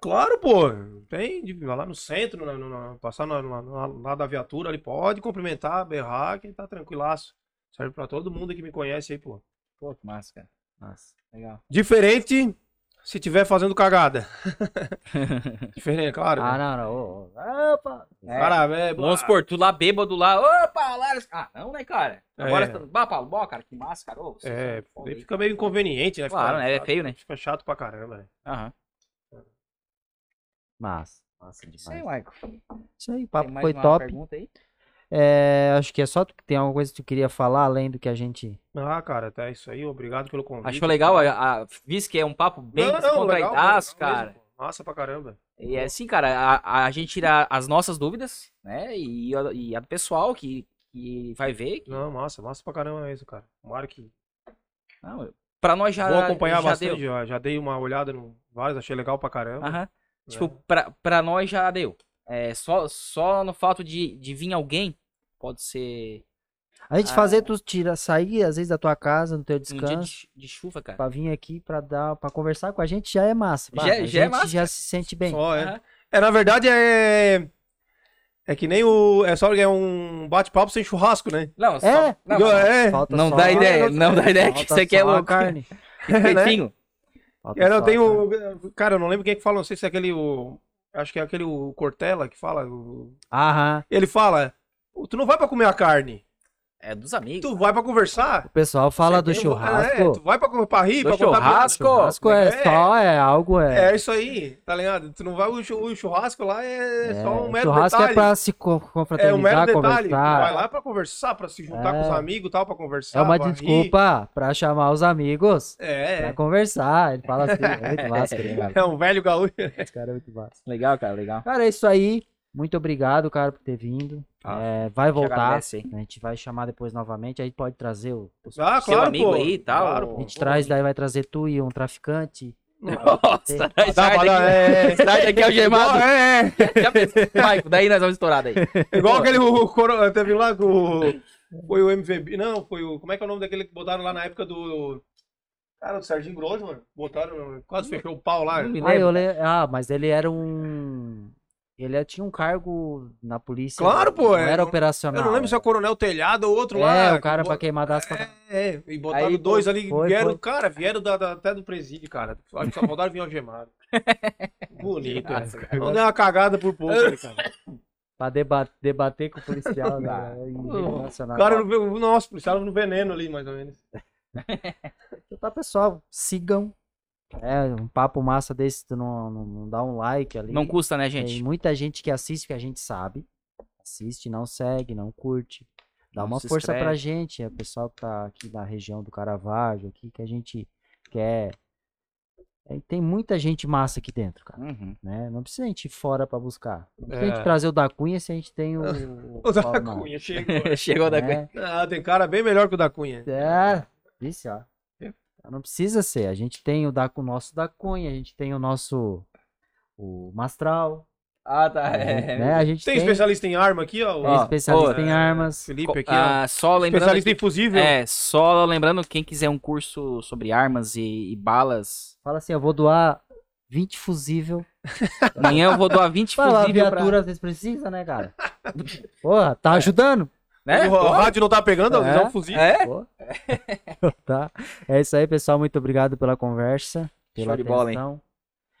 Claro, pô. Tem, de- vai lá no centro, na- na- passar na, lá da viatura ali, pode cumprimentar, berrar, que tá tranquilaço. Serve pra todo mundo que me conhece aí, pô. Pô, que massa, cara. nossa. Legal. Diferente se tiver fazendo cagada. <laughs> Diferente, claro. Ah, não, não. ô, ô, Opa! É, Cara, é, Vamos supor, tu lá bêbado lá. Opa, lá. Ah, não, né, cara? Agora É. você tá. Bah, Paulo, cara, que massa, cara. Ô, É, tá fica meio inconveniente, né? Claro, Fica- né? É feio, né? Fica chato pra caramba, né? Aham. Massa. Massa Isso aí. Michael. Isso aí, o Tem papo mais foi uma top. pergunta aí? É, acho que é só tu que tem alguma coisa que tu queria falar além do que a gente. Ah, cara, até isso aí. Obrigado pelo convite. Achou legal? A, a, visto que é um papo bem Não, descontraidaço, cara. mesmo. Massa pra caramba. E é assim, cara, a, a gente tira as nossas dúvidas, né? E, a- e a do pessoal que, que vai ver. que- Não, massa, massa pra caramba mesmo, cara. Tomara que. Não, pra nós já. Vou acompanhar já bastante, Deu. já, já dei uma olhada no vários, achei legal pra caramba. Aham. Tipo, pra, pra nós já deu. É, só, só no fato de, de vir alguém, pode ser A gente Ah. fazer tu tira, sair às vezes da tua casa, no teu um dia descanso, de, chu- de chuva, cara. pra vir aqui pra dar, para conversar com a gente já é massa. Já- a já é gente massa, já se sente bem. Só é. Aham. É, na verdade é. É que nem o. É só é um bate-papo sem churrasco, né? Não, só, É, não, é. Não dá ideia, <laughs> não dá ideia que falta você quer só a louco. carne. <laughs> né? Falta Eu tenho. Cara, eu não lembro quem é que fala, não sei se é aquele. O, Acho que é aquele o Cortella que fala. o- Aham. Ele fala: "Pô, Tu não vai pra comer a carne, É dos amigos. tu vai pra conversar. O pessoal fala do churrasco. É, tu vai pra, pra rir, Do pra contar piada. churrasco? churrasco é, É. só, é algo, é. É isso aí, tá ligado? Tu não vai, o chu- o churrasco lá é, é, só um mero churrasco detalhe. é pra se co- É um mero confraternizar, detalhe. conversar. Vai lá pra conversar, pra se juntar com os É. amigos e tal, pra conversar. É uma pra rir. desculpa pra chamar os amigos É, pra é. conversar. Ele fala assim, é muito <laughs> massa, né, cara? É um velho gaúcho. Esse cara é muito massa. Legal, cara, legal. Cara, é isso aí. Muito obrigado, cara, por ter vindo. Ah, É, vai voltar. agradece. A gente vai chamar depois novamente. Aí pode trazer o. os- Ah, Seu claro, amigo pô. aí e tal. Claro, a pô. gente traz, daí vai trazer tu e um traficante. Nossa, dar- daqui, é, sai daqui <laughs> algemado. É, é. Maico, daí nós vamos estourar daí. Igual aquele o, coro- teve lá com o- foi o MVB, não, foi o como é que é o nome daquele que botaram lá na época do cara do Serginho Grosso, mano. Botaram, quase fechou o pau lá. Ah, eu le... ah, mas ele era um. Ele tinha um cargo na polícia. Claro, pô, Não é, era operacional. Eu não lembro se é o Coronel Telhado ou outro É, lá. o cara que pra queimar das pra... É, é, e botaram Aí, dois pô, ali, foi, vieram, foi. cara, vieram da, da- até do presídio, cara. Acho que só faltaram vir algemado. <laughs> Bonito, Nossa, é. Não deu uma cagada por pouco, ali, cara. <laughs> pra deba- debater com o policial. <laughs> né? Em O cara, o nosso policial no veneno ali, mais ou menos. Então tá, pessoal, sigam. É, um papo massa desse, tu não, não, não dá um like ali. Não custa, né, Tem gente? muita gente que assiste que a gente sabe. Assiste, não segue, não curte. Dá Não uma força pra inscreve. gente. É o pessoal que tá aqui da região do Caravaggio, aqui, que a gente quer. É, tem muita gente massa aqui dentro, cara. Uhum. Né? Não precisa a gente ir fora pra buscar. Não precisa a É. gente trazer o da Cunha se a gente tem o. <laughs> O da Paulo Marcos, Cunha, chegou. <laughs> Chegou da né? Ah, tem cara bem melhor que o da Cunha. É, disse, ó. É. Não precisa ser. A gente tem o, da, o nosso da Cunha, a gente tem o nosso. O Mastral. Ah, tá. né? A gente Tem tem, especialista em arma aqui, ó. tem Ó, especialista em armas. Felipe aqui, ó. Ah, só lembrando. Especialista em fusível. É, só lembrando, quem quiser um curso sobre armas e, e balas, Fala assim, eu vou doar 20 fusível. amanhã eu vou doar 20 Fala, a fusível pra... viatura às vezes precisa, né, cara? Porra, tá ajudando? Né? O rádio não tá pegando, É. é um fusível. É? <laughs> Tá. É isso aí, pessoal. Muito obrigado pela conversa, pela Show de bola, hein?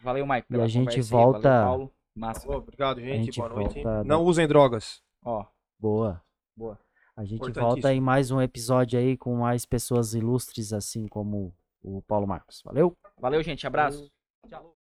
Valeu, Mike. E a gente aí, volta- Valeu, Paulo. Massa. Pô, obrigado, gente. gente Boa noite. volta- Não usem drogas. Ó, Boa. Boa. A gente volta em mais um episódio aí com mais pessoas ilustres, assim como o Paulo Marcos. Valeu? valeu, gente. Abraço. Tchau.